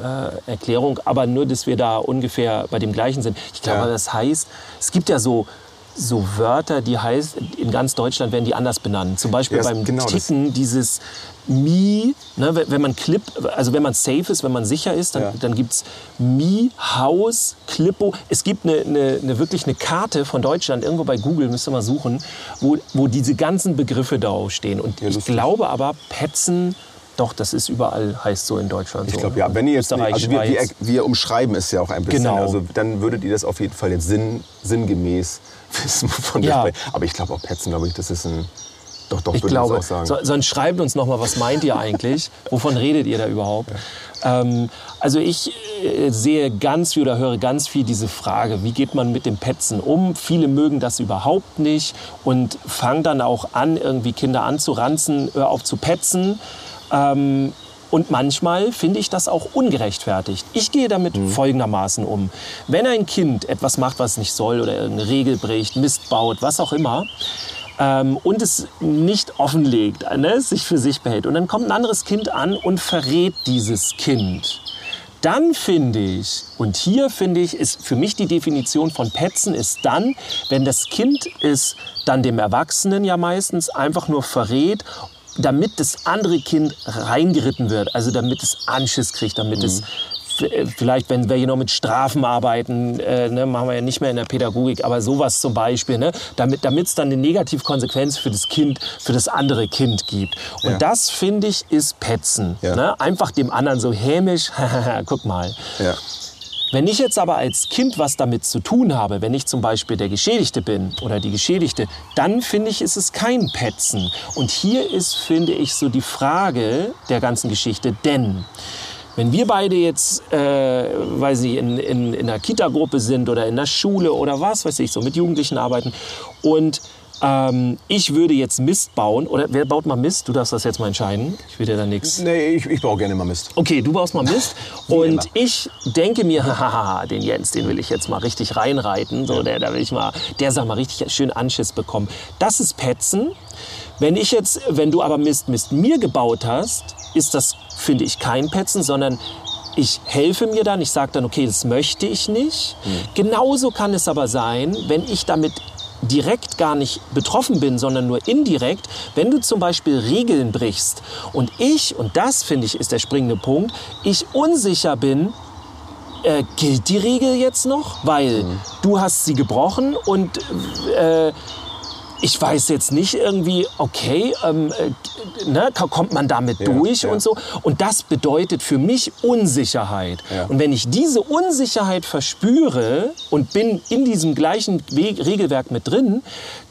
äh, Erklärung. Aber nur, dass wir da ungefähr bei dem gleichen sind. Ich glaube, Ja. das heißt, es gibt ja so, so Wörter, die heißt, in ganz Deutschland werden die anders benannt. Zum Beispiel Ja, beim genau das. Ticken dieses Mi, ne, wenn man Clip, also wenn man safe ist, wenn man sicher ist, dann, Ja. dann gibt es Mi, Haus, Clippo. Es gibt eine, eine, eine, wirklich eine Karte von Deutschland, irgendwo bei Google, müsst ihr mal suchen, wo, wo diese ganzen Begriffe draufstehen. Und Ja, ich glaube aber, Petzen, doch, das ist überall, heißt so in Deutschland. Ich so. glaube, ja. Wenn ihr jetzt, Österreich, also wir, wir, wir umschreiben es ja auch ein bisschen. Genau. Also dann würdet ihr das auf jeden Fall jetzt sinn, sinngemäß wissen, wovon Ja. wir sprechen. Aber ich glaube auch Petzen, glaube ich, das ist ein. Doch, doch, Ich würde glaube, auch sagen. so, sonst schreibt uns noch mal, was meint ihr eigentlich? Wovon redet ihr da überhaupt? Ähm, also ich äh, sehe ganz viel oder höre ganz viel diese Frage, wie geht man mit dem Petzen um? Viele mögen das überhaupt nicht und fangen dann auch an, irgendwie Kinder anzuranzen, auf zu petzen. Ähm, und manchmal finde ich das auch ungerechtfertigt. Ich gehe damit folgendermaßen um. Wenn ein Kind etwas macht, was es nicht soll oder irgendeine Regel bricht, Mist baut, was auch immer, ähm, und es nicht offenlegt, ne, es sich für sich behält. Und dann kommt ein anderes Kind an und verrät dieses Kind. Dann finde ich, und hier finde ich, ist für mich die Definition von Petzen ist dann, wenn das Kind es dann dem Erwachsenen ja meistens einfach nur verrät, damit das andere Kind reingeritten wird, also damit es Anschiss kriegt, damit es v- vielleicht, wenn wir hier noch mit Strafen arbeiten, äh, ne, machen wir ja nicht mehr in der Pädagogik, aber sowas zum Beispiel, ne, damit es dann eine Negativkonsequenz für das Kind, für das andere Kind gibt. Und Ja. das, finde ich, ist Petzen. Ja. Ne? Einfach dem anderen so hämisch, guck mal. ja. Wenn ich jetzt aber als Kind was damit zu tun habe, wenn ich zum Beispiel der Geschädigte bin oder die Geschädigte, dann finde ich, ist es kein Petzen. Und hier ist, finde ich, so die Frage der ganzen Geschichte, denn wenn wir beide jetzt, äh, weiß ich, in, in, in einer Kita-Gruppe sind oder in der Schule oder was weiß ich, so mit Jugendlichen arbeiten und ähm, ich würde jetzt Mist bauen, oder wer baut mal Mist? Du darfst das jetzt mal entscheiden. Ich will dir da nichts. Nee, ich, ich baue gerne mal Mist. Okay, du baust mal Mist. und ich denke mir, hahaha, den Jens, den will ich jetzt mal richtig reinreiten. So, der, da will ich mal, der soll mal richtig schön Anschiss bekommen. Das ist Petzen. Wenn ich jetzt, wenn du aber Mist, Mist mir gebaut hast, ist das, finde ich, kein Petzen, sondern ich helfe mir dann, ich sage dann, okay, das möchte ich nicht. Genauso kann es aber sein, wenn ich damit direkt gar nicht betroffen bin, sondern nur indirekt, wenn du zum Beispiel Regeln brichst und ich, und das finde ich ist der springende Punkt, ich unsicher bin, äh, gilt die Regel jetzt noch? Weil du hast sie gebrochen und äh, ich weiß jetzt nicht irgendwie, okay, ähm, äh, ne, kommt man damit Ja, durch ja. und so. Und das bedeutet für mich Unsicherheit. Ja. Und wenn ich diese Unsicherheit verspüre und bin in diesem gleichen Weg, Regelwerk mit drin,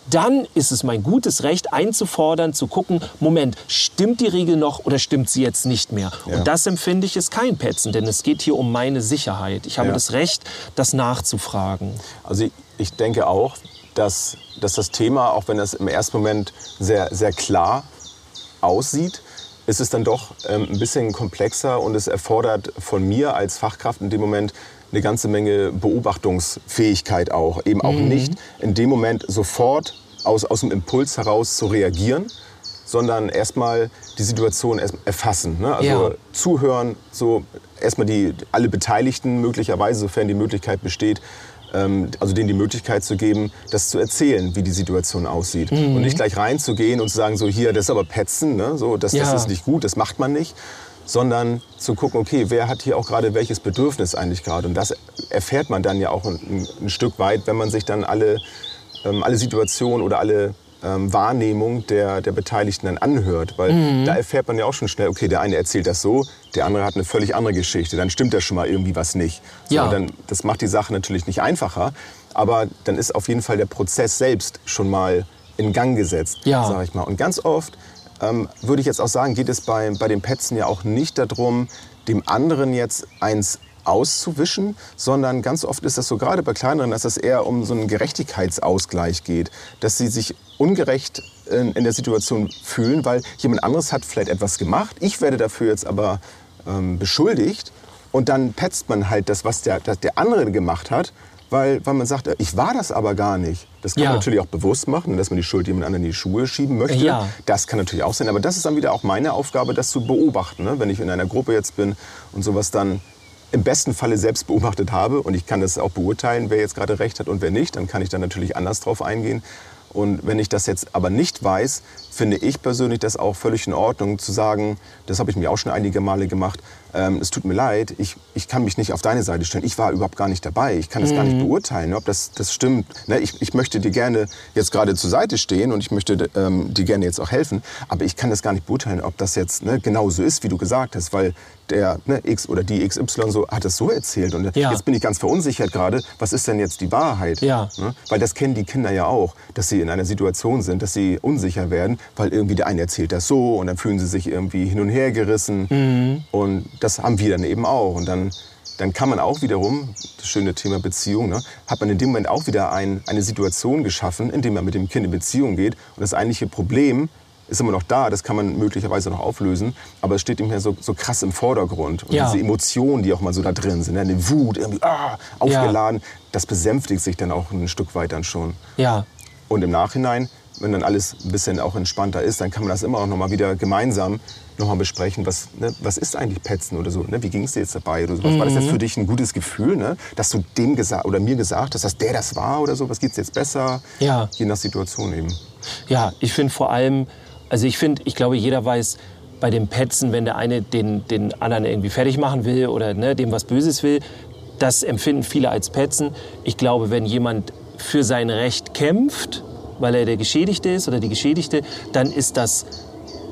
dann ist es mein gutes Recht einzufordern, zu gucken, Moment, stimmt die Regel noch oder stimmt sie jetzt nicht mehr? Ja. Und das empfinde ich ist kein Petzen, denn es geht hier um meine Sicherheit. Ich habe Ja. das Recht, das nachzufragen. Also ich, ich denke auch, dass, dass das Thema, auch wenn das im ersten Moment sehr, sehr klar aussieht, ist es dann doch ähm, ein bisschen komplexer und es erfordert von mir als Fachkraft in dem Moment eine ganze Menge Beobachtungsfähigkeit auch. Eben auch Mhm. nicht in dem Moment sofort aus, aus dem Impuls heraus zu reagieren, sondern erstmal die Situation erfassen. Ne? Also Ja. zuhören, so erstmal die, alle Beteiligten möglicherweise, sofern die Möglichkeit besteht, also denen die Möglichkeit zu geben, das zu erzählen, wie die Situation aussieht. Mhm. Und nicht gleich reinzugehen und zu sagen, so hier, das ist aber Petzen, ne? so, das, das Ja. ist nicht gut, das macht man nicht. Sondern zu gucken, okay, wer hat hier auch gerade welches Bedürfnis eigentlich gerade? Und das erfährt man dann ja auch ein, ein Stück weit, wenn man sich dann alle, ähm, alle Situationen oder alle ähm, Wahrnehmung der, der Beteiligten dann anhört. Weil Mhm. da erfährt man ja auch schon schnell, okay, der eine erzählt das so, der andere hat eine völlig andere Geschichte. Dann stimmt da schon mal irgendwie was nicht. So, Ja. dann, das macht die Sache natürlich nicht einfacher, aber dann ist auf jeden Fall der Prozess selbst schon mal in Gang gesetzt, Ja. sag ich mal. Und ganz oft ähm, würde ich jetzt auch sagen, geht es bei, bei den Petzen ja auch nicht darum, dem anderen jetzt eins auszuwischen, sondern ganz oft ist das so gerade bei kleineren, dass es eher um so einen Gerechtigkeitsausgleich geht, dass sie sich ungerecht in, in der Situation fühlen, weil jemand anderes hat vielleicht etwas gemacht, ich werde dafür jetzt aber ähm, beschuldigt und dann petzt man halt das, was der, das der andere gemacht hat, weil, weil man sagt, ich war das aber gar nicht. Das kann Ja. man natürlich auch bewusst machen, dass man die Schuld jemand anderen in die Schuhe schieben möchte. Ja. Das kann natürlich auch sein, aber das ist dann wieder auch meine Aufgabe, das zu beobachten. Ne? Wenn ich in einer Gruppe jetzt bin und sowas dann im besten Falle selbst beobachtet habe. Und ich kann das auch beurteilen, wer jetzt gerade recht hat und wer nicht, dann kann ich dann natürlich anders drauf eingehen. Und wenn ich das jetzt aber nicht weiß, finde ich persönlich das auch völlig in Ordnung zu sagen, das habe ich mir auch schon einige Male gemacht, ähm, es tut mir leid, ich, ich kann mich nicht auf deine Seite stellen, ich war überhaupt gar nicht dabei, ich kann das gar nicht beurteilen, ob das, das stimmt. Ne, ich, ich möchte dir gerne jetzt gerade zur Seite stehen und ich möchte ähm, dir gerne jetzt auch helfen, aber ich kann das gar nicht beurteilen, ob das jetzt ne, genau so ist, wie du gesagt hast, weil der ne, X oder die XY so hat es so erzählt und Ja. jetzt bin ich ganz verunsichert gerade, was ist denn jetzt die Wahrheit? Ja. Ne? Weil das kennen die Kinder ja auch, dass sie in einer Situation sind, dass sie unsicher werden, weil irgendwie der eine erzählt das so und dann fühlen sie sich irgendwie hin und her gerissen. Mhm. Und das haben wir dann eben auch. Und dann, dann kann man auch wiederum, das schöne Thema Beziehung, ne, hat man in dem Moment auch wieder ein, eine Situation geschaffen, in der man mit dem Kind in Beziehung geht. Und das eigentliche Problem ist immer noch da, das kann man möglicherweise noch auflösen, aber es steht ihm ja so, so krass im Vordergrund. Und Ja. diese Emotionen, die auch mal so da drin sind, ne, eine Wut, irgendwie ah, aufgeladen, das besänftigt sich dann auch ein Stück weit dann schon. Ja, Und im Nachhinein, wenn dann alles ein bisschen auch entspannter ist, dann kann man das immer auch noch mal wieder gemeinsam noch mal besprechen, was, ne, was ist eigentlich Petzen oder so, ne? wie ging es dir jetzt dabei oder sowas. War das Mhm. jetzt für dich ein gutes Gefühl, ne? dass du dem gesagt oder mir gesagt hast, dass der das war oder so, was geht's jetzt besser? Ja. Je nach Situation eben. Ja, ich finde vor allem, also ich finde, ich glaube, jeder weiß bei dem Petzen, wenn der eine den, den anderen irgendwie fertig machen will oder ne, dem was Böses will, das empfinden viele als Petzen. Ich glaube, wenn jemand für sein Recht kämpft, weil er der Geschädigte ist oder die Geschädigte, dann ist das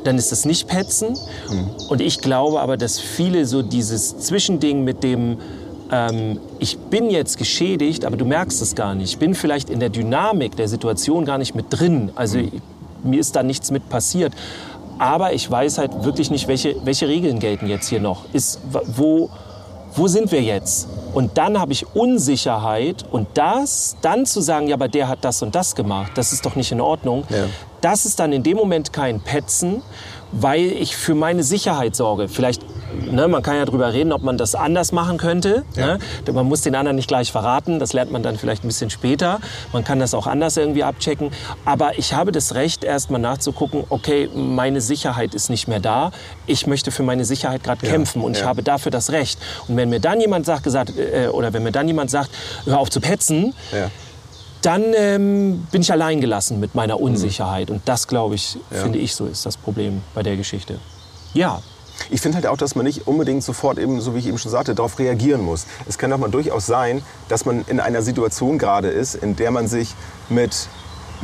dann ist das nicht Petzen. Und ich glaube aber, dass viele so dieses Zwischending mit dem, ähm, ich bin jetzt geschädigt, aber du merkst es gar nicht. Ich bin vielleicht in der Dynamik der Situation gar nicht mit drin. Also mir ist da nichts mit passiert. Aber ich weiß halt wirklich nicht, welche, welche Regeln gelten jetzt hier noch. Ist, wo, wo sind wir jetzt? Und dann habe ich Unsicherheit und das, dann zu sagen, ja, aber der hat das und das gemacht, das ist doch nicht in Ordnung. Ja. Das ist dann in dem Moment kein Petzen, weil ich für meine Sicherheit sorge. Vielleicht, ne, man kann ja drüber reden, ob man das anders machen könnte. Ne? Man muss den anderen nicht gleich verraten, das lernt man dann vielleicht ein bisschen später. Man kann das auch anders irgendwie abchecken. Aber ich habe das Recht, erstmal nachzugucken, okay, meine Sicherheit ist nicht mehr da. Ich möchte für meine Sicherheit gerade kämpfen und ich ja. habe dafür das Recht. Und wenn mir dann jemand sagt, gesagt, äh, oder wenn mir dann jemand sagt, hör auf zu petzen, Ja. dann ähm, bin ich allein gelassen mit meiner Unsicherheit. Und das, glaube ich, finde ich so ist das Problem bei der Geschichte. Ja, Ich finde halt auch, dass man nicht unbedingt sofort eben, so wie ich eben schon sagte, darauf reagieren muss. Es kann auch mal durchaus sein, dass man in einer Situation gerade ist, in der man sich mit,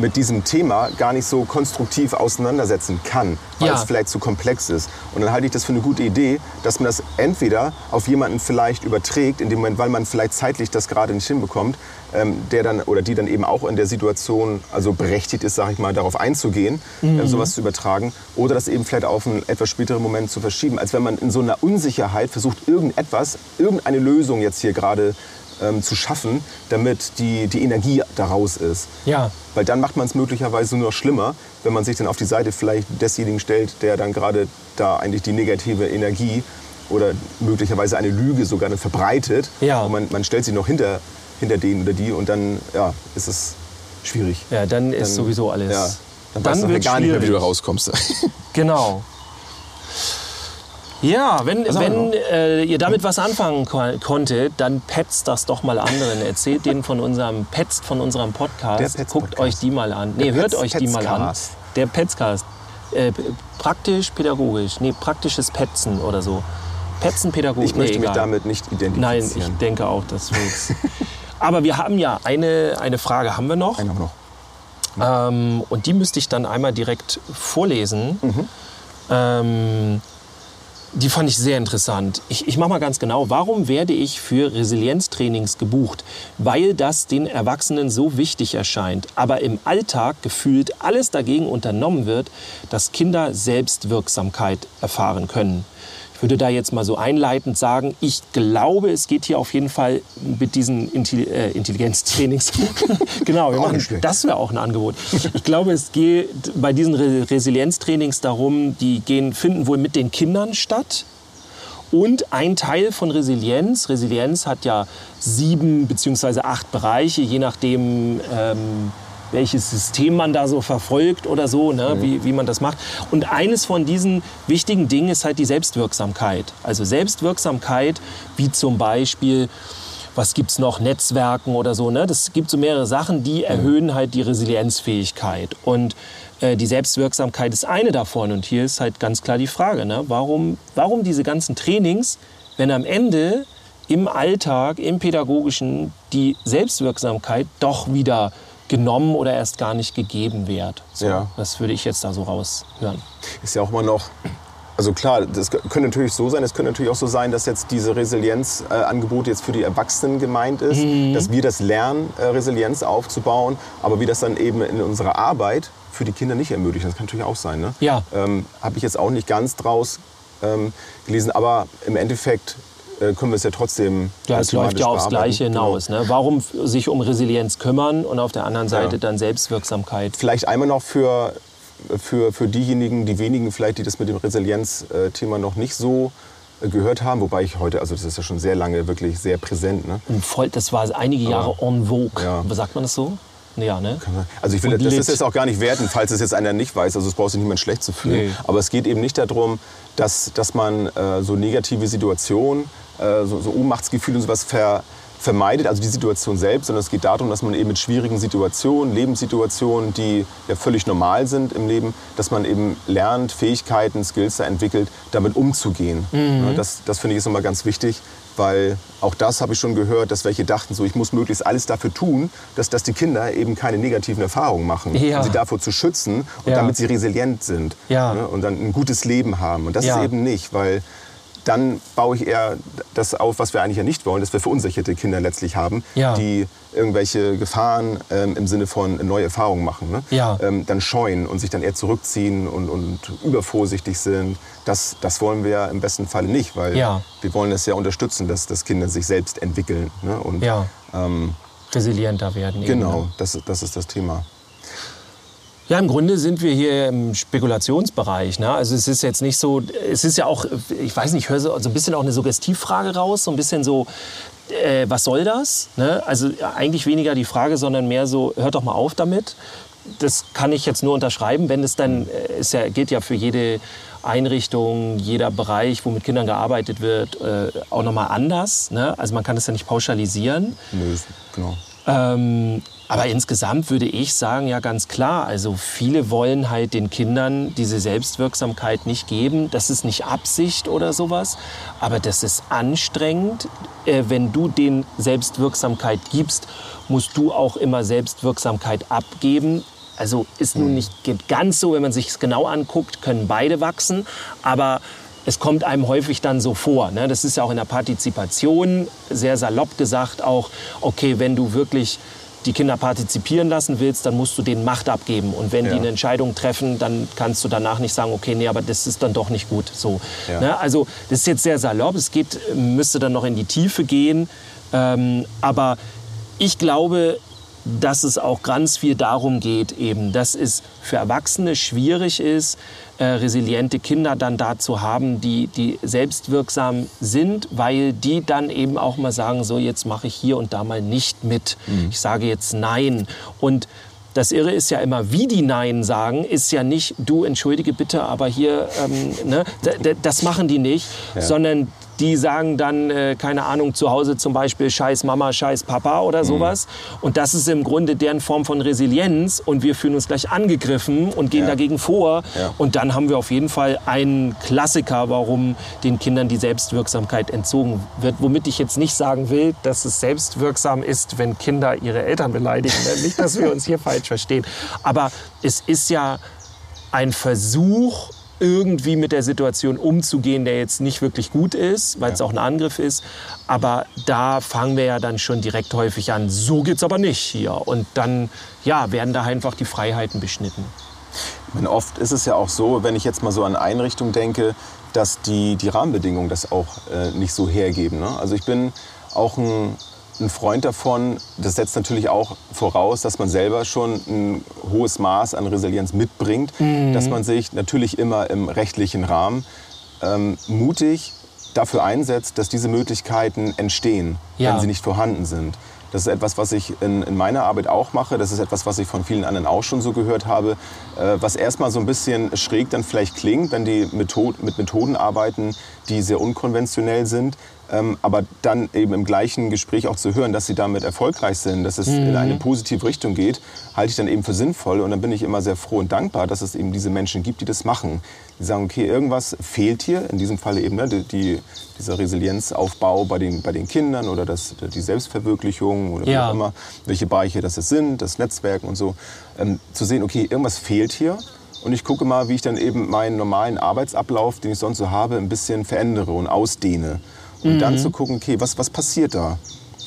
mit diesem Thema gar nicht so konstruktiv auseinandersetzen kann, weil Ja. es vielleicht zu komplex ist. Und dann halte ich das für eine gute Idee, dass man das entweder auf jemanden vielleicht überträgt, in dem Moment, weil man vielleicht zeitlich das gerade nicht hinbekommt, ähm, der dann oder die dann eben auch in der Situation also berechtigt ist, sage ich mal, darauf einzugehen, äh, sowas zu übertragen, oder das eben vielleicht auf einen etwas späteren Moment zu verschieben, als wenn man in so einer Unsicherheit versucht, irgendetwas, irgendeine Lösung jetzt hier gerade ähm, zu schaffen, damit die, die Energie daraus ist. Ja. Weil dann macht man es möglicherweise nur noch schlimmer, wenn man sich dann auf die Seite vielleicht desjenigen stellt, der dann gerade da eigentlich die negative Energie oder möglicherweise eine Lüge sogar verbreitet. Ja. Und man, man stellt sich noch hinter, hinter den oder die und dann ja, ist es schwierig. Ja, dann ist Dann- sowieso alles. Ja, dann, Dann weißt du wird's gar nicht mehr, wie du schwierig. rauskommst. Genau. Ja, wenn, wenn äh, ihr damit was anfangen ko konntet, dann petzt das doch mal anderen. Erzählt denen von unserem Petzt von unserem Podcast. Guckt Podcast. euch die mal an. Nee, Der hört Petz- euch die mal an. Der Petzcast. Äh, praktisch pädagogisch. Nee, praktisches Petzen oder so. Petzen pädagogisch. Ich möchte nee, mich damit nicht identifizieren. Nein, ich denke auch, das wird's. Aber wir haben ja eine, eine Frage haben wir noch. Einen haben wir noch. Ähm, und die müsste ich dann einmal direkt vorlesen. Mhm. Ähm, die fand ich sehr interessant. Ich, ich mache mal ganz genau. Warum werde ich für Resilienztrainings gebucht? Weil das den Erwachsenen so wichtig erscheint, aber im Alltag gefühlt alles dagegen unternommen wird, dass Kinder Selbstwirksamkeit erfahren können. Ich würde da jetzt mal so einleitend sagen, ich glaube, es geht hier auf jeden Fall mit diesen Intelli äh, Intelligenztrainings. genau, wir machen, das wäre auch ein Angebot. Ich glaube, es geht bei diesen Re Resilienztrainings darum, die gehen, finden wohl mit den Kindern statt. Und ein Teil von Resilienz, Resilienz hat ja sieben beziehungsweise acht Bereiche, je nachdem, ähm, welches System man da so verfolgt oder so, ne, wie, wie man das macht. Und eines von diesen wichtigen Dingen ist halt die Selbstwirksamkeit. Also Selbstwirksamkeit, wie zum Beispiel was gibt's noch, Netzwerken oder so. Ne? Das gibt so mehrere Sachen, die erhöhen halt die Resilienzfähigkeit. Und äh, die Selbstwirksamkeit ist eine davon. Und hier ist halt ganz klar die Frage, ne? warum, warum diese ganzen Trainings, wenn am Ende im Alltag, im Pädagogischen die Selbstwirksamkeit doch wieder genommen oder erst gar nicht gegeben wird. So, Ja. Das würde ich jetzt da so raushören. ist ja auch immer noch. Also klar, das könnte natürlich so sein. Es könnte natürlich auch so sein, dass jetzt diese Resilienzangebote jetzt für die Erwachsenen gemeint ist, Mhm. dass wir das lernen, äh, Resilienz aufzubauen, aber wir das dann eben in unserer Arbeit für die Kinder nicht ermöglichen. Das kann natürlich auch sein. Ne? Ja. Ähm, Habe ich jetzt auch nicht ganz draus ähm, gelesen, aber im Endeffekt äh, können wir es ja trotzdem. Ja, äh, es läuft ja aufs. Gleiche hinaus. Ne? Warum sich um Resilienz kümmern und auf der anderen Seite Ja. dann Selbstwirksamkeit? Vielleicht einmal noch für, für, für diejenigen, die wenigen vielleicht, die das mit dem Resilienz-Thema noch nicht so äh, gehört haben, wobei ich heute, also das ist ja schon sehr lange wirklich sehr präsent. Ne? Und voll, das war einige Jahre en vogue. Ja. Sagt man das so? Ja, ne? Also ich will, Und das ist jetzt auch gar nicht werten, falls es jetzt einer nicht weiß. Also es braucht sich niemand schlecht zu fühlen. Nee. Aber es geht eben nicht darum, dass, dass man äh, so negative Situationen, äh, so, so Ohnmachtsgefühle und sowas ver, vermeidet, also die Situation selbst, sondern es geht darum, dass man eben mit schwierigen Situationen, Lebenssituationen, die ja völlig normal sind im Leben, dass man eben lernt, Fähigkeiten, Skills da entwickelt, damit umzugehen. Ja, Das, das finde ich ist nochmal ganz wichtig, weil auch das habe ich schon gehört, dass welche dachten, so ich muss möglichst alles dafür tun, dass, dass die Kinder eben keine negativen Erfahrungen machen, Ja. um sie davor zu schützen und Ja. damit sie resilient sind Ja. ne, und dann ein gutes Leben haben. Und das ist eben nicht, weil dann baue ich eher das auf, was wir eigentlich ja nicht wollen, dass wir verunsicherte Kinder letztlich haben, Ja. die irgendwelche Gefahren ähm, im Sinne von neue Erfahrungen machen, ne? Ja. ähm, dann scheuen und sich dann eher zurückziehen und, und übervorsichtig sind. Das, das wollen wir im besten Falle nicht, weil Ja. wir wollen es ja unterstützen, dass, dass Kinder sich selbst entwickeln. Ne? Und, ähm, Resilienter werden. Eben, genau, ne? das, das ist das Thema. Ja, im Grunde sind wir hier im Spekulationsbereich. Ne? Also es ist jetzt nicht so, es ist ja auch, ich weiß nicht, ich höre so, so ein bisschen auch eine Suggestivfrage raus, so ein bisschen so, äh, was soll das? Ne? Also eigentlich weniger die Frage, sondern mehr so, hört doch mal auf damit. Das kann ich jetzt nur unterschreiben, wenn es dann, äh, es ja, gilt ja für jede Einrichtung, jeder Bereich, wo mit Kindern gearbeitet wird, äh, auch nochmal anders. Ne? Also man kann das ja nicht pauschalisieren. Nö, genau. Ähm, aber insgesamt würde ich sagen, ja ganz klar, also viele wollen halt den Kindern diese Selbstwirksamkeit nicht geben. Das ist nicht Absicht oder sowas, aber das ist anstrengend. Äh, wenn du denen Selbstwirksamkeit gibst, musst du auch immer Selbstwirksamkeit abgeben. Also ist nun nicht ganz so, wenn man sich es genau anguckt, können beide wachsen, aber es kommt einem häufig dann so vor. Ne? Das ist ja auch in der Partizipation sehr salopp gesagt auch, okay, wenn du wirklich die Kinder partizipieren lassen willst, dann musst du denen Macht abgeben. Und wenn Ja. die eine Entscheidung treffen, dann kannst du danach nicht sagen, okay, nee, aber das ist dann doch nicht gut. So, Ja. ne? Also das ist jetzt sehr salopp. Es geht, müsste dann noch in die Tiefe gehen. Ähm, aber ich glaube, dass es auch ganz viel darum geht, eben, dass es für Erwachsene schwierig ist, äh, resiliente Kinder dann da zu haben, die, die selbstwirksam sind, weil die dann eben auch mal sagen, so jetzt mache ich hier und da mal nicht mit. Ich sage jetzt Nein. Und das Irre ist ja immer, wie die Nein sagen, ist ja nicht, du entschuldige bitte, aber hier, ähm, ne, das machen die nicht, sondern die sagen dann, äh, keine Ahnung, zu Hause zum Beispiel Scheiß Mama, Scheiß Papa oder sowas. Und das ist im Grunde deren Form von Resilienz und wir fühlen uns gleich angegriffen und gehen Ja. dagegen vor. Ja. Und dann haben wir auf jeden Fall einen Klassiker, warum den Kindern die Selbstwirksamkeit entzogen wird. Womit ich jetzt nicht sagen will, dass es selbstwirksam ist, wenn Kinder ihre Eltern beleidigen. Ne? Nicht, dass wir uns hier falsch verstehen. Aber es ist ja ein Versuch, irgendwie mit der Situation umzugehen, der jetzt nicht wirklich gut ist, weil es auch ein Angriff ist. Aber da fangen wir ja dann schon direkt häufig an. So geht's aber nicht hier. Und dann ja, werden da einfach die Freiheiten beschnitten. Ich meine, oft ist es ja auch so, wenn ich jetzt mal so an Einrichtungen denke, dass die, die Rahmenbedingungen das auch äh, nicht so hergeben. Ne? Also ich bin auch ein, ein Freund davon, das setzt natürlich auch voraus, dass man selber schon ein hohes Maß an Resilienz mitbringt, dass man sich natürlich immer im rechtlichen Rahmen ähm, mutig dafür einsetzt, dass diese Möglichkeiten entstehen, Ja. wenn sie nicht vorhanden sind. Das ist etwas, was ich in, in meiner Arbeit auch mache. Das ist etwas, was ich von vielen anderen auch schon so gehört habe. Äh, was erstmal so ein bisschen schräg dann vielleicht klingt, wenn die Method mit Methoden arbeiten, die sehr unkonventionell sind. Ähm, aber dann eben im gleichen Gespräch auch zu hören, dass sie damit erfolgreich sind, dass es in eine positive Richtung geht, halte ich dann eben für sinnvoll. Und dann bin ich immer sehr froh und dankbar, dass es eben diese Menschen gibt, die das machen. Die sagen, okay, irgendwas fehlt hier, in diesem Fall eben ne, die, die, dieser Resilienzaufbau bei den, bei den Kindern oder das, die Selbstverwirklichung oder wie Ja. auch immer, welche Bereiche das sind, das Netzwerk und so. Ähm, zu sehen, okay, irgendwas fehlt hier. Und ich gucke mal, wie ich dann eben meinen normalen Arbeitsablauf, den ich sonst so habe, ein bisschen verändere und ausdehne. Und dann zu gucken, okay, was, was passiert da?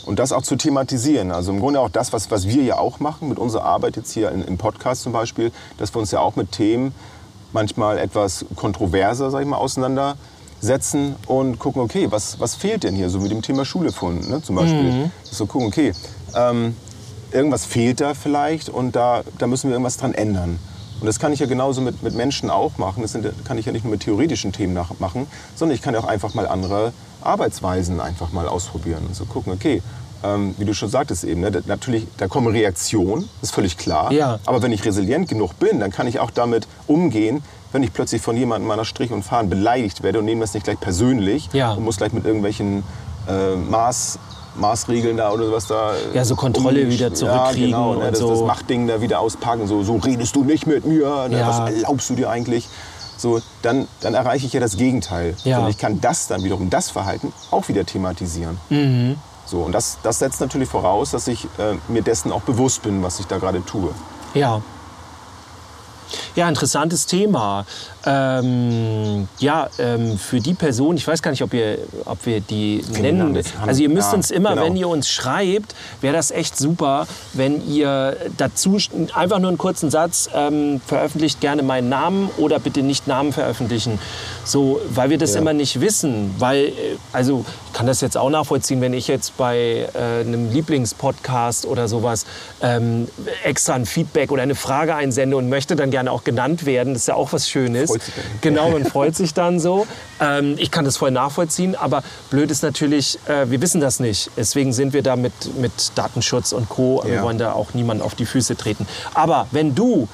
Und das auch zu thematisieren. Also im Grunde auch das, was, was wir ja auch machen mit unserer Arbeit jetzt hier in- im Podcast zum Beispiel, dass wir uns ja auch mit Themen manchmal etwas kontroverser, sag ich mal, auseinandersetzen und gucken, okay, was, was fehlt denn hier? So mit dem Thema Schule von, ne, zum Beispiel. So gucken, okay, ähm, irgendwas fehlt da vielleicht und da, da müssen wir irgendwas dran ändern. Und das kann ich ja genauso mit, mit Menschen auch machen. Das sind, kann ich ja nicht nur mit theoretischen Themen machen, sondern ich kann ja auch einfach mal andere Arbeitsweisen einfach mal ausprobieren und so gucken, okay, ähm, wie du schon sagtest eben, ne, da, natürlich, da kommen Reaktionen, ist völlig klar. Ja. Aber wenn ich resilient genug bin, dann kann ich auch damit umgehen, wenn ich plötzlich von jemandem meiner Strich und Fahren beleidigt werde und nehme das nicht gleich persönlich Ja. und muss gleich mit irgendwelchen äh, Maß, Maßregeln da oder was da. Ja, so Kontrolle wieder Ja, zurückkriegen genau, ne, das, so. das Machtding da wieder auspacken, so, so redest du nicht mit mir, ne, Ja. was erlaubst du dir eigentlich? So, dann, dann erreiche ich ja das Gegenteil. Ja. Und ich kann das dann wiederum, das Verhalten, auch wieder thematisieren. Mhm. So, und das, das setzt natürlich voraus, dass ich äh, mir dessen auch bewusst bin, was ich da gerade tue. Ja. Ja, interessantes Thema. Ähm, ja, ähm, für die Person, ich weiß gar nicht, ob, ihr, ob wir die nennen. das haben- Also ihr müsst ja, uns immer, genau. wenn ihr uns schreibt, wäre das echt super, wenn ihr dazu einfach nur einen kurzen Satz ähm, veröffentlicht, gerne meinen Namen oder bitte nicht Namen veröffentlichen. So, weil wir das Ja. immer nicht wissen. Weil, äh, also ich kann das jetzt auch nachvollziehen, wenn ich jetzt bei äh, einem Lieblingspodcast oder sowas ähm, extra ein Feedback oder eine Frage einsende und möchte dann gerne auch genannt werden. Das ist ja auch was Schönes. Freut sich dann. Genau, man freut sich dann so. Ähm, ich kann das voll nachvollziehen, aber blöd ist natürlich, äh, wir wissen das nicht. Deswegen sind wir da mit, mit Datenschutz und Co. Wir Ja. wollen da auch niemand auf die Füße treten. Aber wenn du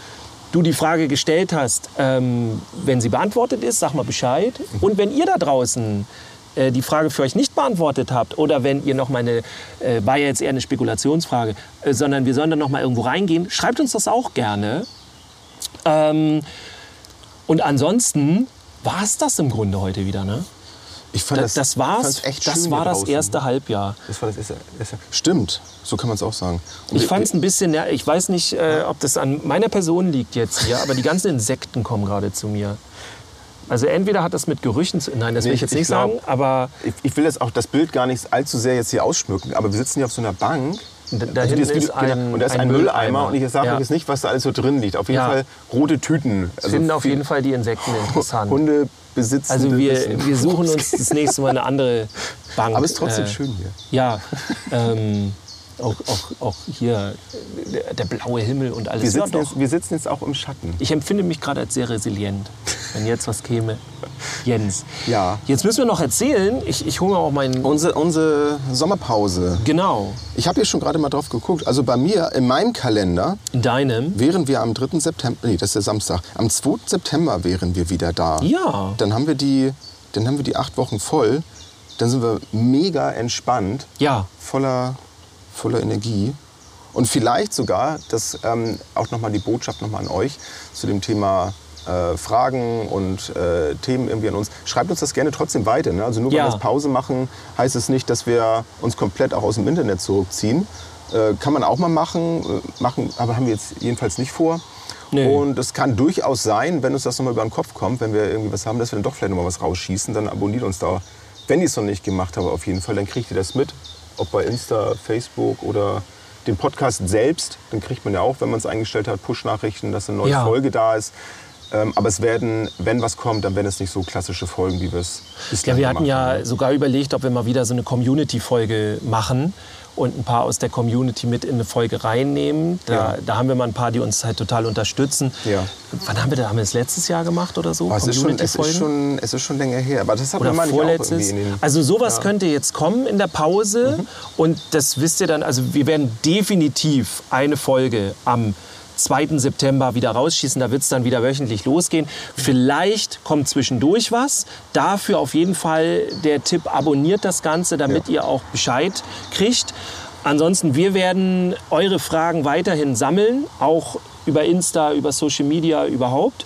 du die Frage gestellt hast, ähm, wenn sie beantwortet ist, sag mal Bescheid. Und wenn ihr da draußen äh, die Frage für euch nicht beantwortet habt oder wenn ihr noch mal eine, äh, war ja jetzt eher eine Spekulationsfrage, äh, sondern wir sollen da noch mal irgendwo reingehen, schreibt uns das auch gerne. Ähm, und ansonsten war es das im Grunde heute wieder, ne? Ich fand Das, das war's. fand's echt das war das erste Halbjahr. Das war das erste, erste. Stimmt, so kann man es auch sagen. Und Ich fand es ein bisschen, ja, ich weiß nicht, äh, ob das an meiner Person liegt jetzt hier, aber die ganzen Insekten kommen gerade zu mir. Also entweder hat das mit Gerüchen zu, nein, das will Nee, ich jetzt ich nicht glaub- sagen, aber Ich, ich will jetzt auch das Bild gar nicht allzu sehr jetzt hier ausschmücken, aber wir sitzen hier auf so einer Bank Da, da Also hinten ist ein, und da ist ein, Mülleimer und ich sage euch jetzt nicht, was da alles so drin liegt. Auf jeden Ja. Fall rote Tüten. Also finden auf jeden Fall die Insekten interessant. Hunde besitzen. Also wir, wir suchen uns das nächste Mal eine andere Bank. Aber es ist trotzdem Äh, schön hier. Ja, ähm, auch, auch, auch hier der, der blaue Himmel und alles. Wir ja, sitzen, doch. jetzt, wir sitzen jetzt auch im Schatten. Ich empfinde mich gerade als sehr resilient, wenn jetzt was käme. Jens. Ja. Jetzt müssen wir noch erzählen, ich, ich hole mir auch meinen... Unsere, unsere Sommerpause. Genau, Ich habe hier schon gerade mal drauf geguckt. Also bei mir, in meinem Kalender, in deinem. wären wir am 3. September, nee, das ist der Samstag, am 2. September wären wir wieder da. Ja. Dann haben wir die, dann haben wir die acht Wochen voll. Dann sind wir mega entspannt, Ja, voller, voller Energie. Und vielleicht sogar, das ähm, auch nochmal die Botschaft nochmal an euch zu dem Thema äh, Fragen und äh, Themen irgendwie an uns. Schreibt uns das gerne trotzdem weiter. Ne? Also nur Ja. wir jetzt Pause machen, heißt es nicht, dass wir uns komplett auch aus dem Internet zurückziehen. Äh, kann man auch mal machen, äh, machen, aber haben wir jetzt jedenfalls nicht vor. Nee. Und es kann durchaus sein, wenn uns das nochmal über den Kopf kommt, wenn wir irgendwie was haben, dass wir dann doch vielleicht nochmal was rausschießen, dann abonniert uns da. Wenn ihr es noch nicht gemacht habt, auf jeden Fall, dann kriegt ihr das mit. Ob bei Insta, Facebook oder den Podcast selbst. Dann kriegt man ja auch, wenn man es eingestellt hat, Push-Nachrichten, dass eine neue Ja. Folge da ist. Ähm, aber es werden, wenn was kommt, dann werden es nicht so klassische Folgen, wie wir es bislang Ja, wir hatten gemacht ja haben. sogar überlegt, ob wir mal wieder so eine Community-Folge machen und ein paar aus der Community mit in eine Folge reinnehmen. Da, Ja. da haben wir mal ein paar, die uns halt total unterstützen. Ja. Wann haben wir das? Haben wir das letztes Jahr gemacht oder so? Aber es, ist schon, es, ist schon, es ist schon länger her. Aber das hat oder man auch vorletztes. irgendwie in den... Also sowas Ja. Mhm. könnte jetzt kommen in der Pause und das wisst ihr dann. Also wir werden definitiv eine Folge am 2. September wieder rausschießen. Da wird es dann wieder wöchentlich losgehen. Vielleicht kommt zwischendurch was. Dafür auf jeden Fall der Tipp, abonniert das Ganze, damit Ja. ihr auch Bescheid kriegt. Ansonsten, wir werden eure Fragen weiterhin sammeln, auch über Insta, über Social Media überhaupt.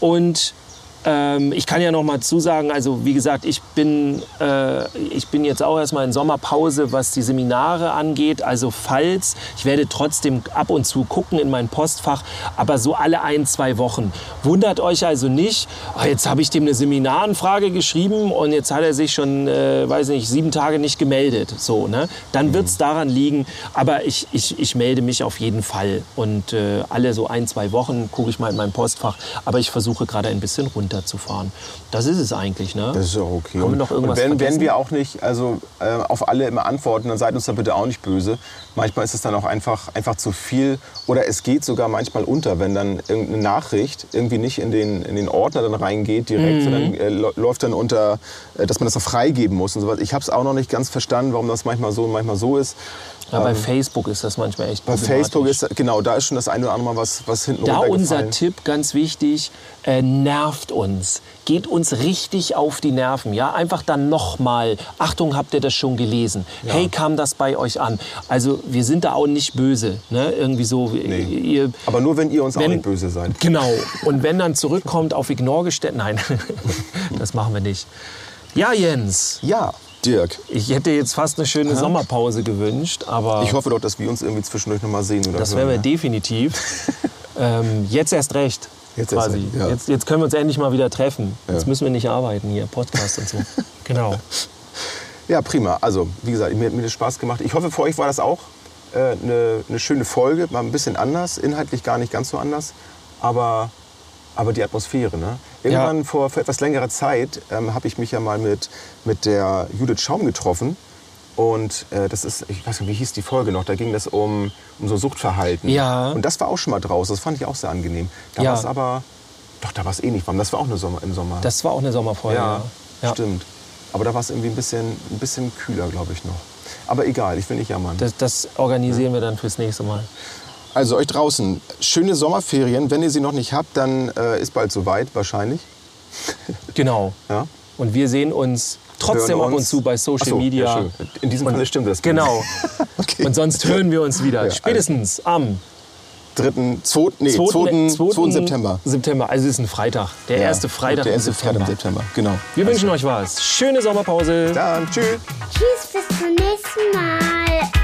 Und ähm, ich kann ja noch mal zusagen, also wie gesagt, ich bin, äh, ich bin jetzt auch erstmal in Sommerpause, was die Seminare angeht. Also falls, ich werde trotzdem ab und zu gucken in mein Postfach, aber so alle ein, zwei Wochen. Wundert euch also nicht, "Ah, jetzt habe ich dem eine Seminaranfrage geschrieben und jetzt hat er sich schon, äh, weiß nicht, sieben Tage nicht gemeldet. So, ne? Dann wird es daran liegen, aber ich, ich, ich melde mich auf jeden Fall. Und äh, alle so ein, zwei Wochen gucke ich mal in mein Postfach, aber ich versuche gerade ein bisschen runterzufahren. Das ist es eigentlich, ne? Das ist auch okay. Haben wir noch irgendwas und wenn, wenn wir auch nicht also, äh, auf alle immer antworten, dann seid uns da bitte auch nicht böse. Manchmal ist es dann auch einfach, einfach zu viel. Oder es geht sogar manchmal unter, wenn dann irgendeine Nachricht irgendwie nicht in den, in den Ordner dann reingeht direkt, Mhm. sondern äh, läuft dann unter, äh, dass man das noch freigeben muss und sowas. Ich habe es auch noch nicht ganz verstanden, warum das manchmal so und manchmal so ist. Ja, bei Facebook ist das manchmal echt Bei. Facebook ist, genau, da ist schon das eine oder andere Mal was, was hinten Da unser. Tipp, ganz wichtig, äh, nervt uns. Geht uns richtig auf die Nerven. Ja? Einfach dann nochmal, Achtung, habt ihr das schon gelesen? Hey, kam das bei euch an? Also wir sind da auch nicht böse. Ne? Irgendwie so, Nee. ihr, Aber nur, wenn ihr uns auch Wenn- nicht böse seid. Genau. Und wenn dann zurückkommt auf Ignore gestellt, nein, das machen wir nicht. Ja, Jens, Ja, Dirk. ich hätte jetzt fast eine schöne Sommerpause gewünscht, aber Ich hoffe doch, dass wir uns irgendwie zwischendurch noch mal sehen oder das werden wir ne? definitiv. ähm, jetzt erst recht. Jetzt erst quasi. recht, ja. jetzt, jetzt können wir uns endlich mal wieder treffen. Jetzt Ja. müssen wir nicht arbeiten hier, Podcast und so. genau. Ja, prima. Also, wie gesagt, mir hat mir das Spaß gemacht. Ich hoffe, für euch war das auch äh, eine, eine schöne Folge. Mal ein bisschen anders, inhaltlich gar nicht ganz so anders. Aber, aber die Atmosphäre, ne? Irgendwann vor, vor etwas längerer Zeit ähm, habe ich mich ja mal mit, mit der Judith Schaum getroffen. Und äh, das ist, ich weiß nicht, wie hieß die Folge noch? Da ging das um, um so Suchtverhalten. Ja. Und das war auch schon mal draußen. Das fand ich auch sehr angenehm. Da Ja. war es aber, doch, da war es eh nicht warm. Das war auch eine Sommer, im Sommer. Das war auch eine Sommerfolge. Ja, ja. stimmt. Aber da war es irgendwie ein bisschen, ein bisschen kühler, glaube ich, noch. Aber egal, ich will nicht jammern. Das, das organisieren wir dann fürs nächste Mal. Also euch draußen, schöne Sommerferien. Wenn ihr sie noch nicht habt, dann äh, ist bald soweit, wahrscheinlich. Genau. Ja? Und wir sehen uns trotzdem Hören ab und uns- zu bei Social so, Media. ja. In diesem Falle stimmt das. Genau. Okay. Und sonst hören wir uns wieder. Ja, Spätestens am Dritten, zweiten, nee, 2. 2. 2. September. September. Also es ist ein Freitag. Der Ja, erste Freitag Der im erste September. Freitag im September, genau. Wir wünschen euch was. Schöne Sommerpause. Dann tschüss. Tschüss, bis zum nächsten Mal.